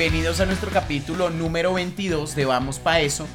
bienvenidos a nuestro capítulo número 22 de Vamos Pa' Eso.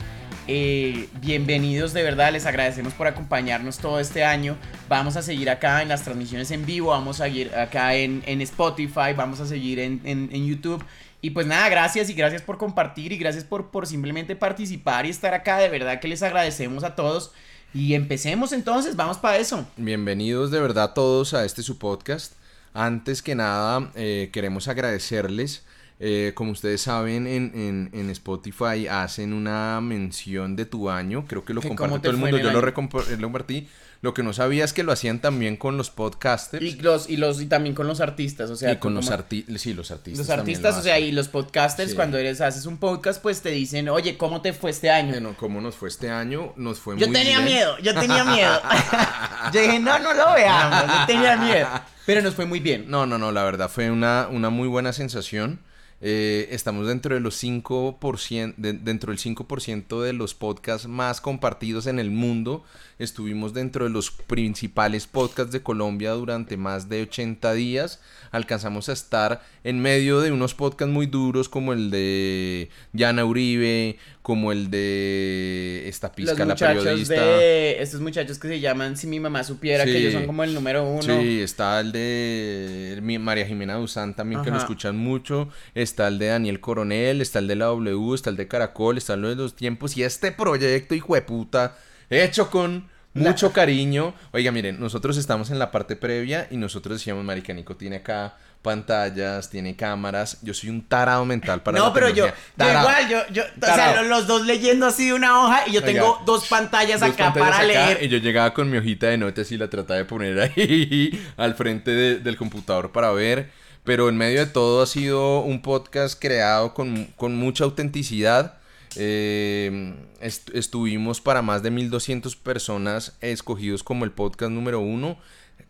Eh, bienvenidos de verdad, les agradecemos por acompañarnos todo este año. Vamos a seguir acá en las transmisiones en vivo, vamos a seguir acá en, Spotify, vamos a seguir en, YouTube. Y pues nada, gracias y gracias por compartir y gracias por, por simplemente participar y estar acá. De verdad que les agradecemos a todos. Y empecemos entonces, vamos para eso. Bienvenidos de verdad todos a este su podcast. Antes que nada, eh, queremos agradecerles. Eh, como ustedes saben, en, en, en, Spotify hacen una mención de tu año. Creo que lo comparte todo el mundo. Yo lo, lo compartí. Lo que no sabía es que lo hacían también con los podcasters. Y los, y los, y también con los artistas, o sea. Y con los artistas, sí, los artistas. Los artistas, o sea, y los podcasters, sí. cuando eres, haces un podcast, pues te dicen, oye, ¿cómo te fue este año? Bueno, ¿cómo nos fue este año? Nos fue yo muy tenía bien. miedo, yo tenía miedo. yo dije, no, no lo veamos, yo tenía miedo. Pero nos fue muy bien. No, no, no, la verdad fue una, una muy buena sensación. Eh, estamos dentro de los 5%, de, dentro del 5% de los podcasts más compartidos en el mundo. Estuvimos dentro de los principales podcasts de Colombia durante más de 80 días. Alcanzamos a estar en medio de unos podcasts muy duros como el de Yana Uribe, como el de esta pizca, la periodista. De estos muchachos que se llaman Si mi mamá supiera, sí. que ellos son como el número uno. Sí, está el de María Jimena Duzán también, Ajá. que lo escuchan mucho. Está el de Daniel Coronel, está el de la W, está el de Caracol, está el de los tiempos. Y este proyecto, hijo de puta, hecho con mucho cariño. Oiga, miren, nosotros estamos en la parte previa y nosotros decíamos, Marica Nico tiene acá pantallas, tiene cámaras. Yo soy un tarado mental para No, la pero yo, yo igual, yo, yo, o sea, los dos leyendo así una hoja y yo tengo Oiga, dos pantallas dos acá pantallas para acá, leer. Y yo llegaba con mi hojita de notas y la trataba de poner ahí al frente de, del computador para ver. Pero en medio de todo ha sido un podcast creado con, con mucha autenticidad. Eh, est estuvimos para más de 1200 personas escogidos como el podcast número uno,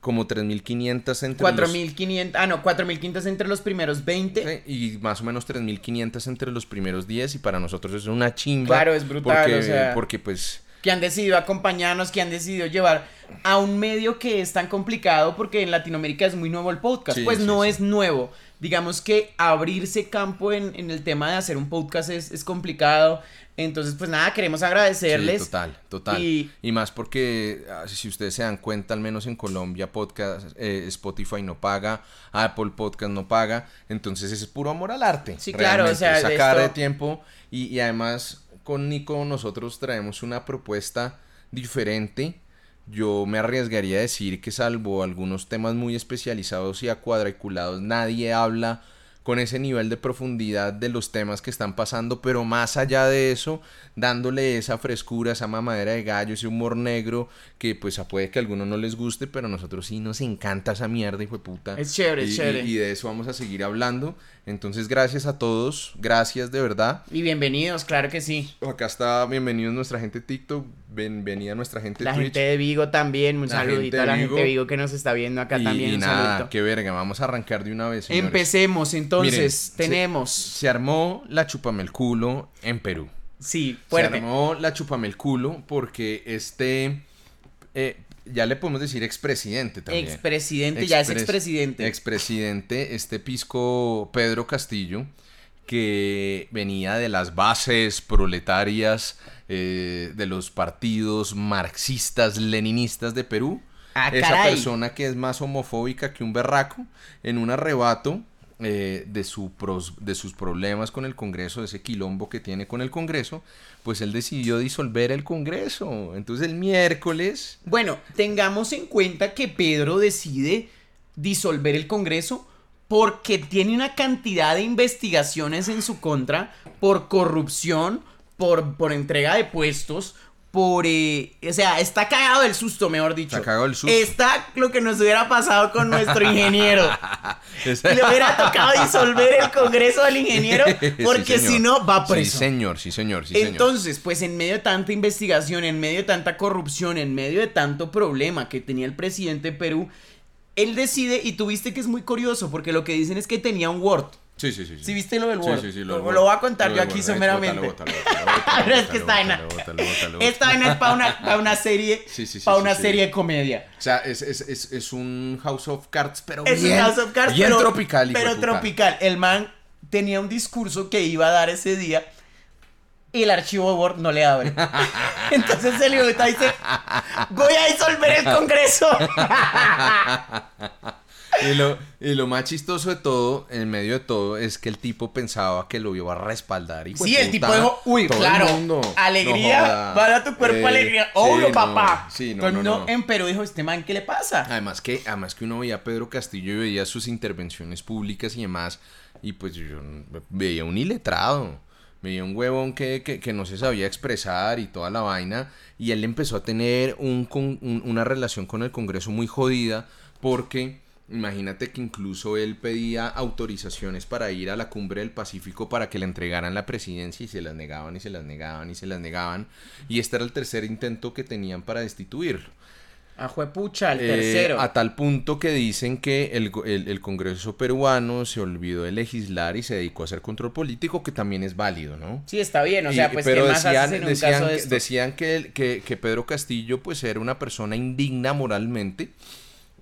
como 3500 entre 4500, ah no, 4500 entre los primeros 20 los, y más o menos 3500 entre los primeros 10 y para nosotros es una chimba. Claro, es brutal, porque, o sea, porque pues que han decidido acompañarnos, que han decidido llevar a un medio que es tan complicado porque en Latinoamérica es muy nuevo el podcast, Sí, pues sí, no es nuevo. Digamos que abrirse campo en, en el tema de hacer un podcast es, es complicado. Entonces, pues nada, queremos agradecerles. Sí, total, total. Y- Y, más porque, ah, si ustedes se dan cuenta, al menos en Colombia, podcast, eh, Spotify no paga, Apple Podcast no paga, entonces es puro amor al arte. Sí, claro, o sea, de sacar de esto- tiempo y, y además con Nico nosotros traemos una propuesta diferente. Yo me arriesgaría a decir que salvo algunos temas muy especializados y acuadraculados, nadie habla con ese nivel de profundidad de los temas que están pasando, pero más allá de eso, dándole esa frescura, esa mamadera de gallo, ese humor negro, que pues puede que a algunos no les guste, pero a nosotros sí nos encanta esa mierda, hijo de puta. Es chévere, es y, chévere. Y, y de eso vamos a seguir hablando. Entonces, gracias a todos, gracias de verdad. Y bienvenidos, claro que sí. Acá está, bienvenidos nuestra gente TikTok, bienvenida nuestra gente La Twitch. gente de Vigo también, un La saludito a la Vigo. gente de Vigo que nos está viendo acá y, también. y un nada, saludito. qué verga, vamos a arrancar de una vez, señores. Empecemos entonces, Miren, se- tenemos, Se armó la chupame el culo en Perú. sí, Se fuerte. armó la chupame el culo porque este, eh, ya le podemos decir expresidente también. Expresidente, ya es Expres- expresidente. Expresidente, este pisco Pedro Castillo, que venía de las bases proletarias eh, de los partidos marxistas, leninistas de Perú. Ah, Esa caray. persona que es más homofóbica que un berraco, en un arrebato eh, de, su pros- de sus problemas con el Congreso, de ese quilombo que tiene con el Congreso, pues él decidió disolver el Congreso. Entonces el miércoles... Bueno, tengamos en cuenta que Pedro decide disolver el Congreso porque tiene una cantidad de investigaciones en su contra por corrupción, por, por entrega de puestos, por... eh, o sea, está cagado del susto, mejor dicho. Está cagado del susto. Está lo que nos hubiera pasado con nuestro ingeniero. Le hubiera tocado disolver el Congreso al ingeniero porque Sí, si no va Sí, preso. señor, sí, señor, sí, señor. Entonces, pues en medio de tanta investigación, en medio de tanta corrupción, en medio de tanto problema que tenía el presidente de Perú, él decide, y tuviste que es muy curioso, porque lo que dicen es que tenía un Word. Sí, sí, sí. ¿Sí viste lo del Sí, Word? sí, sí, lo, del lo Word. voy a contar Lo yo aquí someramente. Pero es que esta vaina, esta vaina es para una, pa' una serie, Sí, sí, sí, para sí, una sí. serie de comedia. O sea, es, es, es, es un House of Cards, pero Es bien, un House of Cards, bien pero, tropical. pero de tropical. El man tenía un discurso que iba a dar ese día y el archivo Word no le abre. Entonces el idiota dice, voy a disolver el Congreso. Y lo, y lo más chistoso de todo, en medio de todo, es que el tipo pensaba que lo iba a respaldar. Y sí, el tipo dijo, uy, claro, alegría, para tu cuerpo Eh, alegría. Obvio, sí, no, papá. sí, no, el no, mundo no. en Perú dijo, este man, ¿qué le pasa? Además que, además que uno veía a Pedro Castillo y veía sus intervenciones públicas y demás, y pues yo veía un iletrado, veía un huevón que, que, que no se sabía expresar y toda la vaina, y él empezó a tener un, un- una relación con el Congreso muy jodida, porque imagínate que incluso él pedía autorizaciones para ir a la cumbre del Pacífico para que le entregaran la presidencia y se las negaban y se las negaban y se las negaban, y este era el tercer intento que tenían para destituirlo. A juepucha, el Eh, tercero. a tal punto que dicen que el, el- el Congreso peruano se olvidó de legislar y se dedicó a hacer control político, que también es válido, ¿no? Sí, está bien, o Y- sea, pues, pero ¿qué más decían, haces en un decían, caso de que- esto? decían que, el- que, que Pedro Castillo pues era una persona indigna moralmente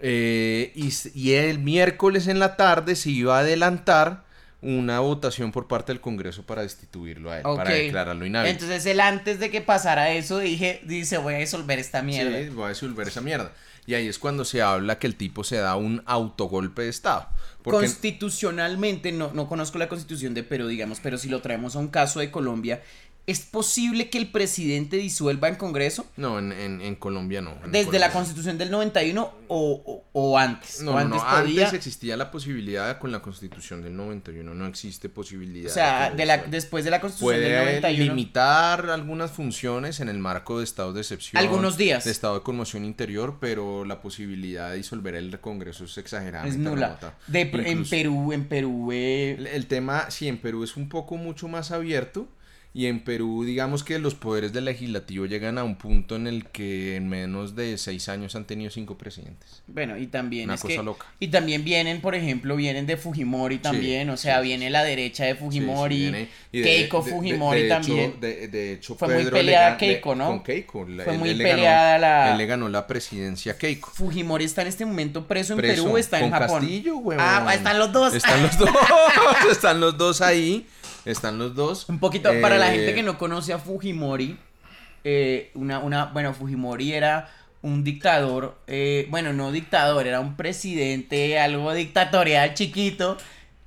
eh, y, el miércoles en la tarde se iba a adelantar una votación por parte del Congreso para destituirlo a él, para declararlo inhábil. Entonces él antes de que pasara eso dije, dice, voy a disolver esta mierda. Sí, voy a disolver esa mierda. Y ahí es cuando se habla que el tipo se da un autogolpe de Estado. Porque Constitucionalmente, no, no conozco la constitución de Perú, digamos, pero si lo traemos a un caso de Colombia, ¿es posible que el presidente disuelva en Congreso? no, en, en- en Colombia no. en ¿Desde la constitución del 91 o, o, o antes? No, ¿O no, antes no, podía? antes existía la posibilidad con la constitución del 91, no existe posibilidad. o sea, que de la, después de la constitución del Puede 91. limitar algunas funciones en el marco de estado de excepción. Algunos días. De estado de conmoción interior, pero la posibilidad de disolver el Congreso es exagerada. Es nula. De, en Perú, en Perú, eh, El, el tema, sí, en Perú es un poco mucho más abierto. Y en Perú, digamos que los poderes del legislativo llegan a un punto en el que en menos de seis años han tenido cinco presidentes. Bueno, y también Una es cosa que loca. y también vienen, por ejemplo, vienen de Fujimori también, o sea, sí, viene la derecha de Fujimori, Sí, viene- y de- Keiko de- Fujimori de también. de, de hecho, Fue muy Pedro peleada le- Keiko, ¿no? Con Keiko. la- Fue él- muy él ganó- peleada la- Él le ganó la presidencia a Keiko. Fujimori está en este momento preso en Perú, o está en con Japón. Castillo, ah, están los dos. Están los dos. están los dos ahí. Están los dos. Un poquito para la Eh, gente que no conoce a Fujimori, eh, una, una, bueno, Fujimori era un dictador, eh, bueno, no dictador, era un presidente, algo dictatorial chiquito,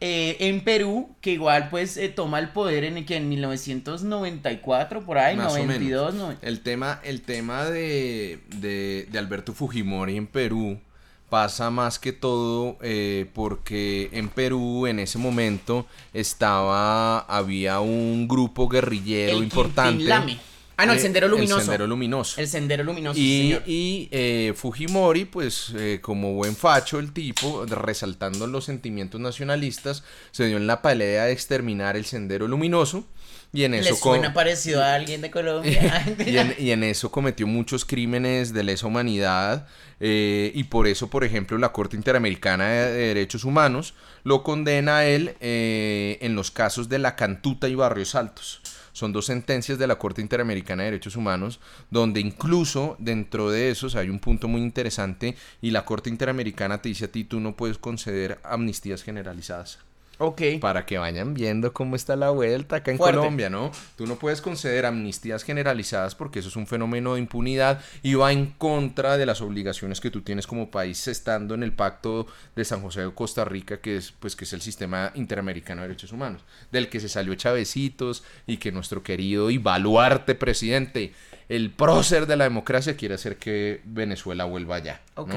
eh, en Perú, que igual pues eh, toma el poder en, que en 1994, por ahí, Más o 92, menos. no- El tema, el tema de, de, de Alberto Fujimori en Perú pasa más que todo eh, porque en Perú en ese momento estaba había un grupo guerrillero el importante. Lame. Ah, no, el eh, Sendero Luminoso. El Sendero Luminoso. El Sendero Luminoso, sí, Y, señor. y, eh, Fujimori, pues eh, como buen facho el tipo, resaltando los sentimientos nacionalistas, se dio en la pelea de exterminar el Sendero Luminoso. Y en ¿Le eso co- suena parecido a alguien de Colombia? y, en, y en eso cometió muchos crímenes de lesa humanidad eh, y por eso, por ejemplo, la Corte Interamericana de, de Derechos Humanos lo condena a él eh, en los casos de La Cantuta y Barrios Altos. Son dos sentencias de la Corte Interamericana de Derechos Humanos, donde incluso dentro de esos hay un punto muy interesante y la Corte Interamericana te dice a ti, tú no puedes conceder amnistías generalizadas ok. para que vayan viendo cómo está la vuelta acá en Fuerte. Colombia, ¿no? Tú no puedes conceder amnistías generalizadas porque eso es un fenómeno de impunidad y va en contra de las obligaciones que tú tienes como país estando en el pacto de San José de Costa Rica, que es pues que es el sistema interamericano de derechos humanos, del que se salió Chavecitos y que nuestro querido y baluarte presidente, el prócer de la democracia quiere hacer que Venezuela vuelva allá. ¿no? Ok.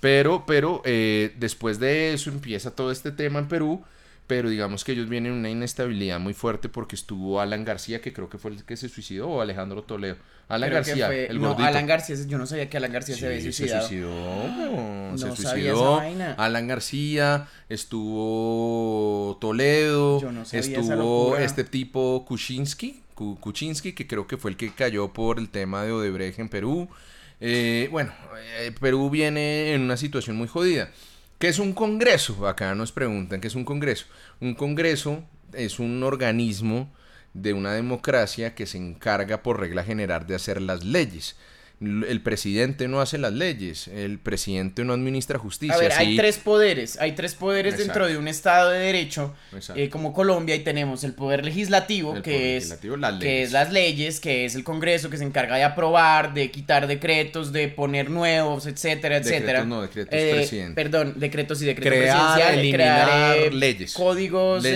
Pero, pero eh, después de eso empieza todo este tema en Perú. Pero digamos que ellos vienen en una inestabilidad muy fuerte porque estuvo Alan García, que creo que fue el que se suicidó, o Alejandro Toledo. Alan Creo García, fue- el no, gordito. Alan García, yo no sabía que Alan García se había suicidado. Se suicidó, se No sabía esa suicidó. vaina. Alan García, estuvo Toledo, Yo no sabía esa estuvo este tipo Kuczynski, Ku- Kuczynski, que creo que fue el que cayó por el tema de Odebrecht en Perú. Eh, bueno, eh, Perú viene en una situación muy jodida. ¿Qué es un congreso? Acá nos preguntan qué es un congreso. Un congreso es un organismo de una democracia que se encarga por regla general de hacer las leyes. El presidente no hace las leyes, el presidente no administra justicia. A ver, hay tres poderes, hay tres poderes dentro de un Estado de Derecho, eh, como Colombia, y tenemos el poder legislativo, que, es, que es las leyes, que es el Congreso, que se encarga de aprobar, de quitar decretos, de poner nuevos, etcétera, etcétera. Decretos no, decretos eh, Perdón, decretos y decretos crear, eliminar eh, leyes. Códigos,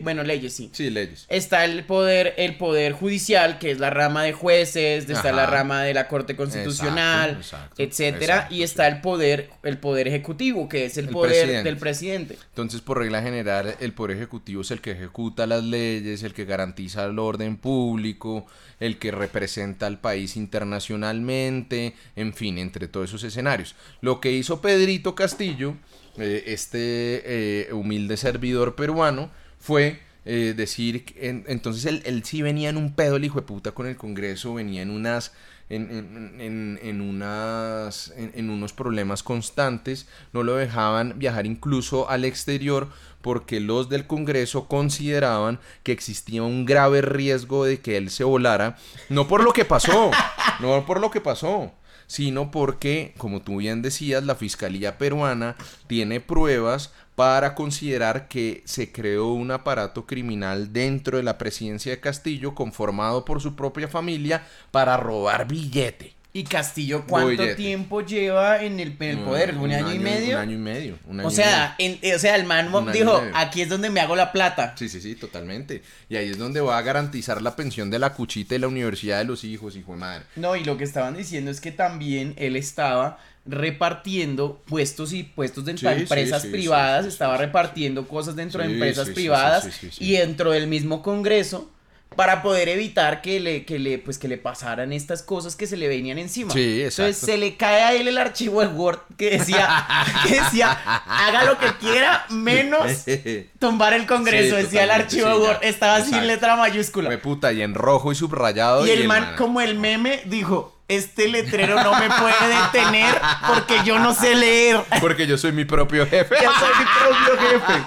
bueno, leyes, sí. Sí, leyes. Está el poder, el poder judicial, que es la rama de jueces, está la rama de la Corte Constitucional, constitucional, etcétera, y está el poder, el poder ejecutivo, que es el, poder del presidente. Entonces, por regla general, el poder ejecutivo es el que ejecuta las leyes, el que garantiza el orden público, el que representa al país internacionalmente, en fin, entre todos esos escenarios. Lo que hizo Pedrito Castillo, eh, este eh, humilde servidor peruano, fue eh, decir, entonces él, él, sí venía en un pedo el hijo de puta con el Congreso, venía en unas en, en, en, unas, en, unos problemas constantes, no lo dejaban viajar incluso al exterior porque los del Congreso consideraban que existía un grave riesgo de que él se volara, no por lo que pasó, no por lo que pasó, sino porque, como tú bien decías, la Fiscalía peruana tiene pruebas para considerar que se creó un aparato criminal dentro de la presidencia de Castillo conformado por su propia familia para robar billete. ¿Y Castillo cuánto tiempo lleva en el, poder? ¿Un, año, y medio? Un año y medio. o, sea, o sea, el man dijo, aquí es donde me hago la plata. Sí, sí, sí, totalmente. Y ahí es donde va a garantizar la pensión de la cuchita y la universidad de los hijos, hijo de madre. No, y lo que estaban diciendo es que también él estaba repartiendo puestos y puestos dentro de empresas privadas, estaba repartiendo cosas dentro de empresas privadas y dentro del mismo Congreso para poder evitar que le, que le, pues que le pasaran estas cosas que se le venían encima. Sí, exacto. Entonces se le cae a él el archivo de Word que decía, que decía, haga lo que quiera, menos tumbar el Congreso, decía el archivo de Word, estaba sin letra mayúscula. Me puta, y en rojo y subrayado. Y, el man, como el meme, dijo, este letrero no me puede detener porque yo no sé leer. Porque yo soy mi propio jefe. Yo soy mi propio jefe.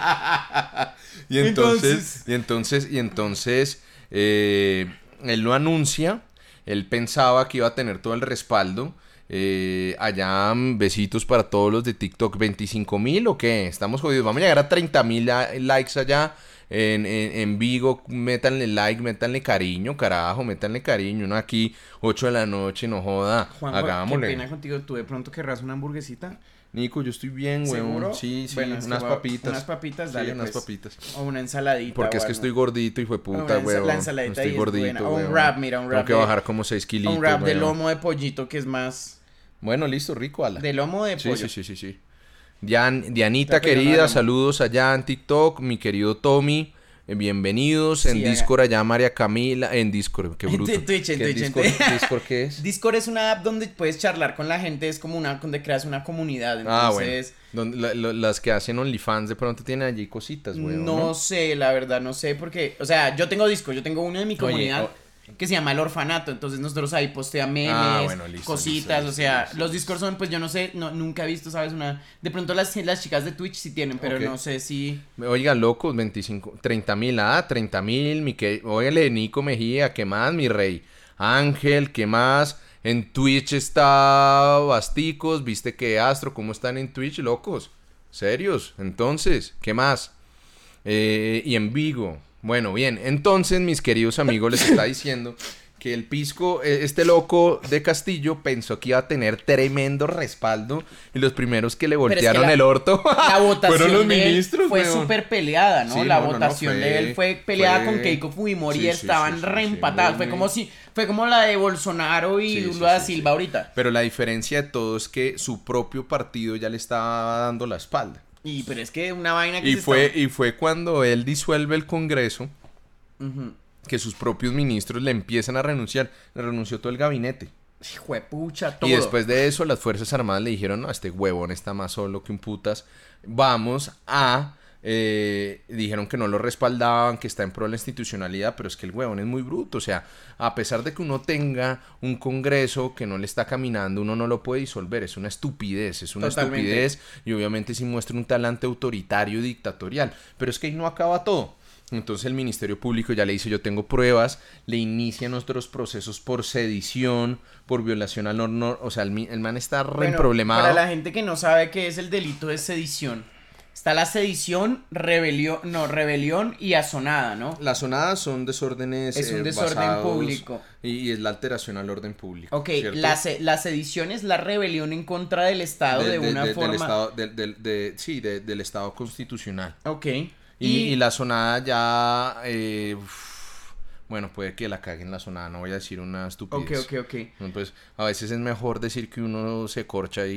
y entonces, y entonces, y entonces eh, él lo anuncia, él pensaba que iba a tener todo el respaldo. Eh, allá mm, besitos para todos los de TikTok, 25 mil o qué, estamos jodidos, vamos a llegar a 30 mil likes allá en, en, Vigo, métanle like, métanle cariño, carajo, métanle cariño, uno aquí 8 de la noche, no joda, Juan, hagámosle. Qué pena contigo, tú de pronto querrás una hamburguesita. Nico, yo estoy bien, güey. Sí, sí, unas papitas. Unas papitas, dale. unas pues. papitas. O una ensaladita. Porque es que estoy gordito y fue puta, güey. La ensaladita estoy gordito, O un wrap, mira, un wrap. Tengo que bajar como 6 kilos. Un wrap de lomo de pollito que es más. Bueno, listo, rico, ala. De lomo de pollo. Sí, sí, sí, sí. Dian, Dianita querida, saludos allá en TikTok. Mi querido Tommy. Eh, bienvenidos en Discord allá María Camila, en Discord, qué bruto. En Twitch, en Twitch. Discord, ¿Discord qué es? Discord es una app donde puedes charlar con la gente, es como una, donde creas una comunidad, entonces... Ah, bueno. Donde, las que hacen OnlyFans de pronto tienen allí cositas, güey. No, sé, la verdad, no sé, porque, o sea, yo tengo Discord, yo tengo uno de mi comunidad que se llama El Orfanato. Entonces nosotros ahí posteamos memes, ah, cositas. o sea, los Discord son, pues yo no sé, no, nunca he visto, ¿sabes? Una. De pronto las, las chicas de Twitch sí tienen, pero no sé si. Oigan, locos, 25, 30 mil, ah, 30 mil, mi que. Óigale, Nico Mejía, ¿qué más, mi rey? Ángel, ¿qué más? En Twitch está Basticos, viste que Astro, ¿cómo están en Twitch, locos? ¿Serios? Entonces, ¿qué más? Eh, y en Vigo, bueno, bien, entonces mis queridos amigos les está diciendo que el pisco, e, este loco de Castillo pensó que iba a tener tremendo respaldo y los primeros que le voltearon el orto la votación fueron los ministros. Fue súper peleada, ¿no? la votación de él fue peleada con Keiko Fujimori y estaban reempatados. Fue como si fue como la de Bolsonaro y Lula da Silva ahorita. Pero la diferencia de todo es que su propio partido ya le estaba dando la espalda. Y pero es que una vaina que y fue y fue cuando él disuelve el Congreso que sus propios ministros le empiezan a renunciar. Le renunció todo el gabinete. pucha, todo. Y después de eso las Fuerzas Armadas le dijeron, no, este huevón está más solo que un putas. Vamos a eh, dijeron que no lo respaldaban, que está en pro de la institucionalidad, pero es que el huevón es muy bruto. O sea, a pesar de que uno tenga un congreso que no le está caminando, uno no lo puede disolver. Es una estupidez, es una estupidez. Y obviamente si muestra un talante autoritario y dictatorial. Pero es que ahí no acaba todo. Entonces el Ministerio Público ya le dice yo tengo pruebas, le inicia nuestros procesos por sedición, por violación al honor, o sea, el, el man está re Bueno. Para la gente que no sabe qué es el delito de sedición, está la sedición, rebelión, no, rebelión y asonada, ¿no? Las sonadas son desórdenes Es un eh, desorden público. Y, y es la alteración al orden público. Ok, la, la sedición es la rebelión en contra del Estado de, una forma... estado, del- del- de- sí, de- del Estado constitucional. Ok. Y, y la sonada ya, eh, uf, bueno, puede que la caguen la sonada, no voy a decir una Ok, estupidez. ok, ok. No, Pues a veces es mejor decir que uno se corcha y,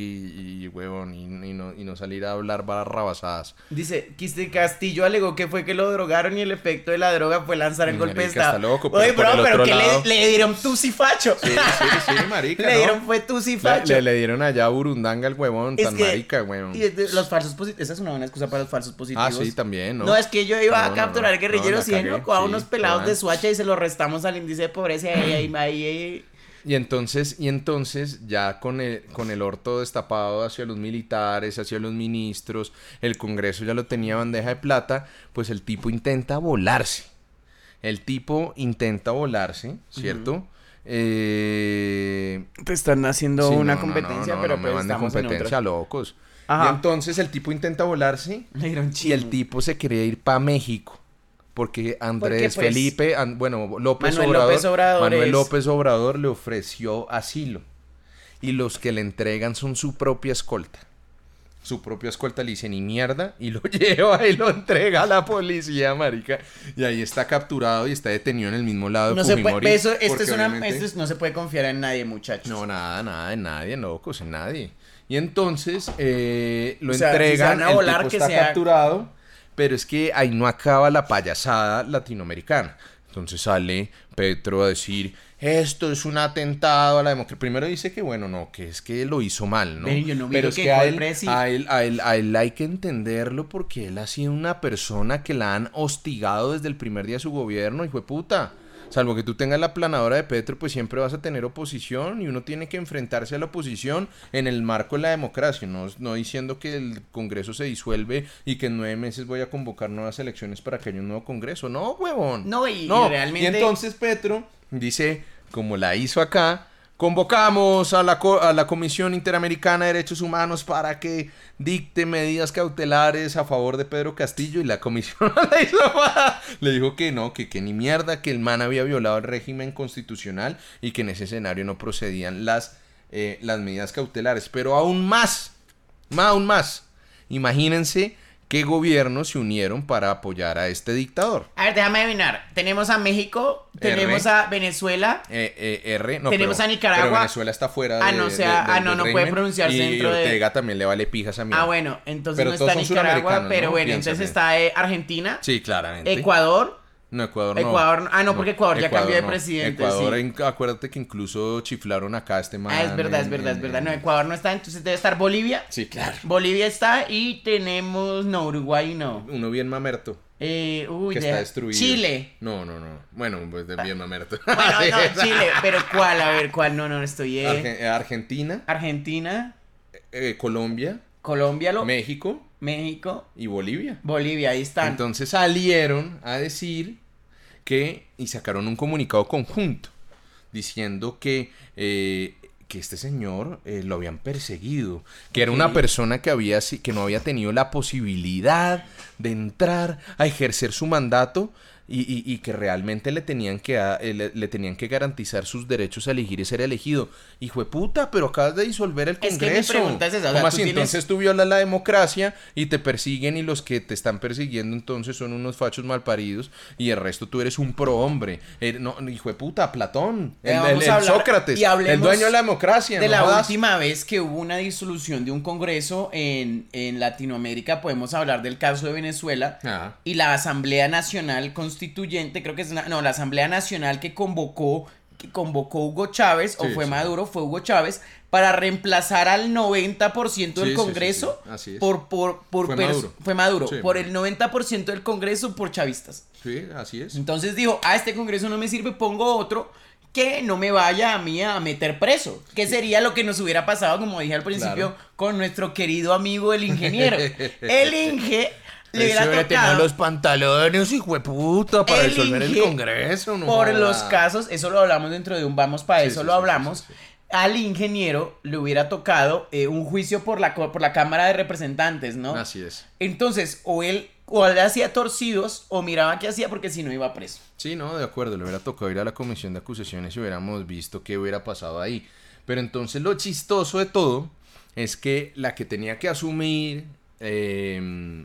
y huevón, y, y no, y no salir a hablar barrabasadas. Dice, Quiste Castillo alegó que fue que lo drogaron y el efecto de la droga fue lanzar el golpe de estado. está loco, Oye, pero bro, el pero que le, le dieron tusifacho. Sí, sí, sí, marica, le ¿no? dieron fue Le, tusifacho. le, le dieron allá a Burundanga al huevón, Es tan que- marica, huevón. Y los falsos positivos. Esa es una buena excusa para los falsos positivos. Ah, sí, también, ¿no? No, es que yo iba No, a capturar no. guerrilleros y ¿no? a unos pelados de. Suacha y se los restamos al índice de pobreza y ahí, ahí, ahí, ahí. Y entonces, y entonces, ya con el, con el orto destapado hacia los militares, hacia los ministros, el Congreso ya lo tenía bandeja de plata, pues el tipo intenta volarse. El tipo intenta volarse, ¿cierto? Eh, Te están haciendo sí, una no, competencia, no, no, pero no me pues van de en competencia locos. Ajá. Y entonces el tipo intenta volarse Le dieron y el tipo se quería ir para México. Porque Andrés pues, Felipe, bueno, López Manuel Obrador, López Obrador Manuel es- López Obrador le ofreció asilo. Y los que le entregan son su propia escolta. Su propia escolta le dice ni mierda y lo lleva y lo entrega a la policía, marica. Y ahí está capturado y está detenido en el mismo lado de No se puede, Fujimori, eso, esto porque es una, obviamente- esto es- no se puede confiar en nadie, muchachos. no, nada, nada, en nadie, locos, en nadie. Y entonces eh, lo O sea, si se entregan, van a el volar, tipo que está sea- capturado, pero es que ahí no acaba la payasada latinoamericana. Entonces sale Petro a decir, esto es un atentado a la democracia. Primero dice que, bueno, no, que es que lo hizo mal, ¿no? Pero yo no vi pero lo es que a él, a, él, a, él, a él hay que entenderlo porque él ha sido una persona que la han hostigado desde el primer día de su gobierno, hijo de puta. Salvo que tú tengas la planadora de Petro, pues siempre vas a tener oposición y uno tiene que enfrentarse a la oposición en el marco de la democracia, no, no diciendo que el Congreso se disuelve y que en nueve meses voy a convocar nuevas elecciones para que haya un nuevo Congreso. No, huevón. No, y- y no. realmente- Y entonces Petro dice, como la hizo acá, convocamos a la, a la Comisión Interamericana de Derechos Humanos para que dicte medidas cautelares a favor de Pedro Castillo y la comisión le hizo. Le dijo que no, que, que ni mierda, que el man había violado el régimen constitucional y que en ese escenario no procedían las, eh, las medidas cautelares. Pero aún más, más, aún más, imagínense qué gobiernos se unieron para apoyar a este dictador. A ver, déjame adivinar. Tenemos a México, tenemos R. a Venezuela. Eh, eh, R, no, Tenemos pero- a Nicaragua. Pero Venezuela está fuera Ah, de, no, o sea, de- ah, no, no puede pronunciarse y dentro de- Ortega también le vale pijas a mí. Ah, bueno, entonces Pero no está Nicaragua, pero ¿no? bueno, entonces está eh, Argentina, Sí, claramente. Ecuador. No, Ecuador no. Ecuador- ah, no, porque Ecuador ya cambió de presidente, Ecuador, sí. en- acuérdate que incluso chiflaron acá a este man. Ah, es verdad, es en- verdad, es verdad. No, Ecuador no está, entonces debe estar Bolivia. Sí, claro. Bolivia está y tenemos, no, Uruguay no. Uno bien mamerto. Eh, uy, que está destruido. Chile. No, no, no. Bueno, pues de bien mamerto. Bueno, no, Chile, pero ¿cuál? A ver, ¿cuál? No, no, estoy. eh, Arge- eh, Argentina, Argentina, eh, Colombia, Colombia, lo- México México, y Bolivia. Bolivia, ahí están. Entonces salieron a decir que, y sacaron un comunicado conjunto, diciendo que, eh, que este señor eh, lo habían perseguido, que era una persona que, había, que no había tenido la posibilidad de entrar a ejercer su mandato. Y, y- y que realmente le tenían que, a- eh, le, le tenían que garantizar sus derechos a elegir y ser elegido. Hijo de puta, pero acabas de disolver el Es que mi Congreso. es esa, o sea, ¿Cómo tú así? tienes- Entonces tú violas la democracia y te persiguen y los que te están persiguiendo entonces son unos fachos malparidos y el resto tú eres un prohombre. Eh, no, hijo de puta, Platón, el, el- Sócrates, y el dueño de la democracia. De no la jodas. última vez que hubo una disolución de un congreso en, en Latinoamérica, podemos hablar del caso de Venezuela Ah. y la Asamblea Nacional Constituyente, creo que es una, no, la Asamblea Nacional que convocó que convocó Hugo Chávez o fue sí. Maduro, fue Hugo Chávez para reemplazar al 90% del Sí, Congreso sí, así es. por por por Fue Maduro. fue Maduro, por el 90% del Congreso por chavistas. Sí, así es. Entonces dijo, a este congreso no me sirve, pongo otro que no me vaya a mí a meter preso. Que sería lo que nos hubiera pasado, como dije al principio, Claro. con nuestro querido amigo el ingeniero. El Inge le hubiera tocado los pantalones, hijo de puta, para el resolver el Congreso, no por joda. los casos, eso lo hablamos dentro de un vamos para Sí, eso sí, lo hablamos. sí. Al ingeniero le hubiera tocado eh, un juicio por la, por la Cámara de Representantes, ¿no? Así es. Entonces, o él o le hacía torcidos o miraba qué hacía porque si no iba preso. Sí, no, de acuerdo, le hubiera tocado ir a la comisión de acusaciones y hubiéramos visto qué hubiera pasado ahí. Pero entonces lo chistoso de todo es que la que tenía que asumir eh,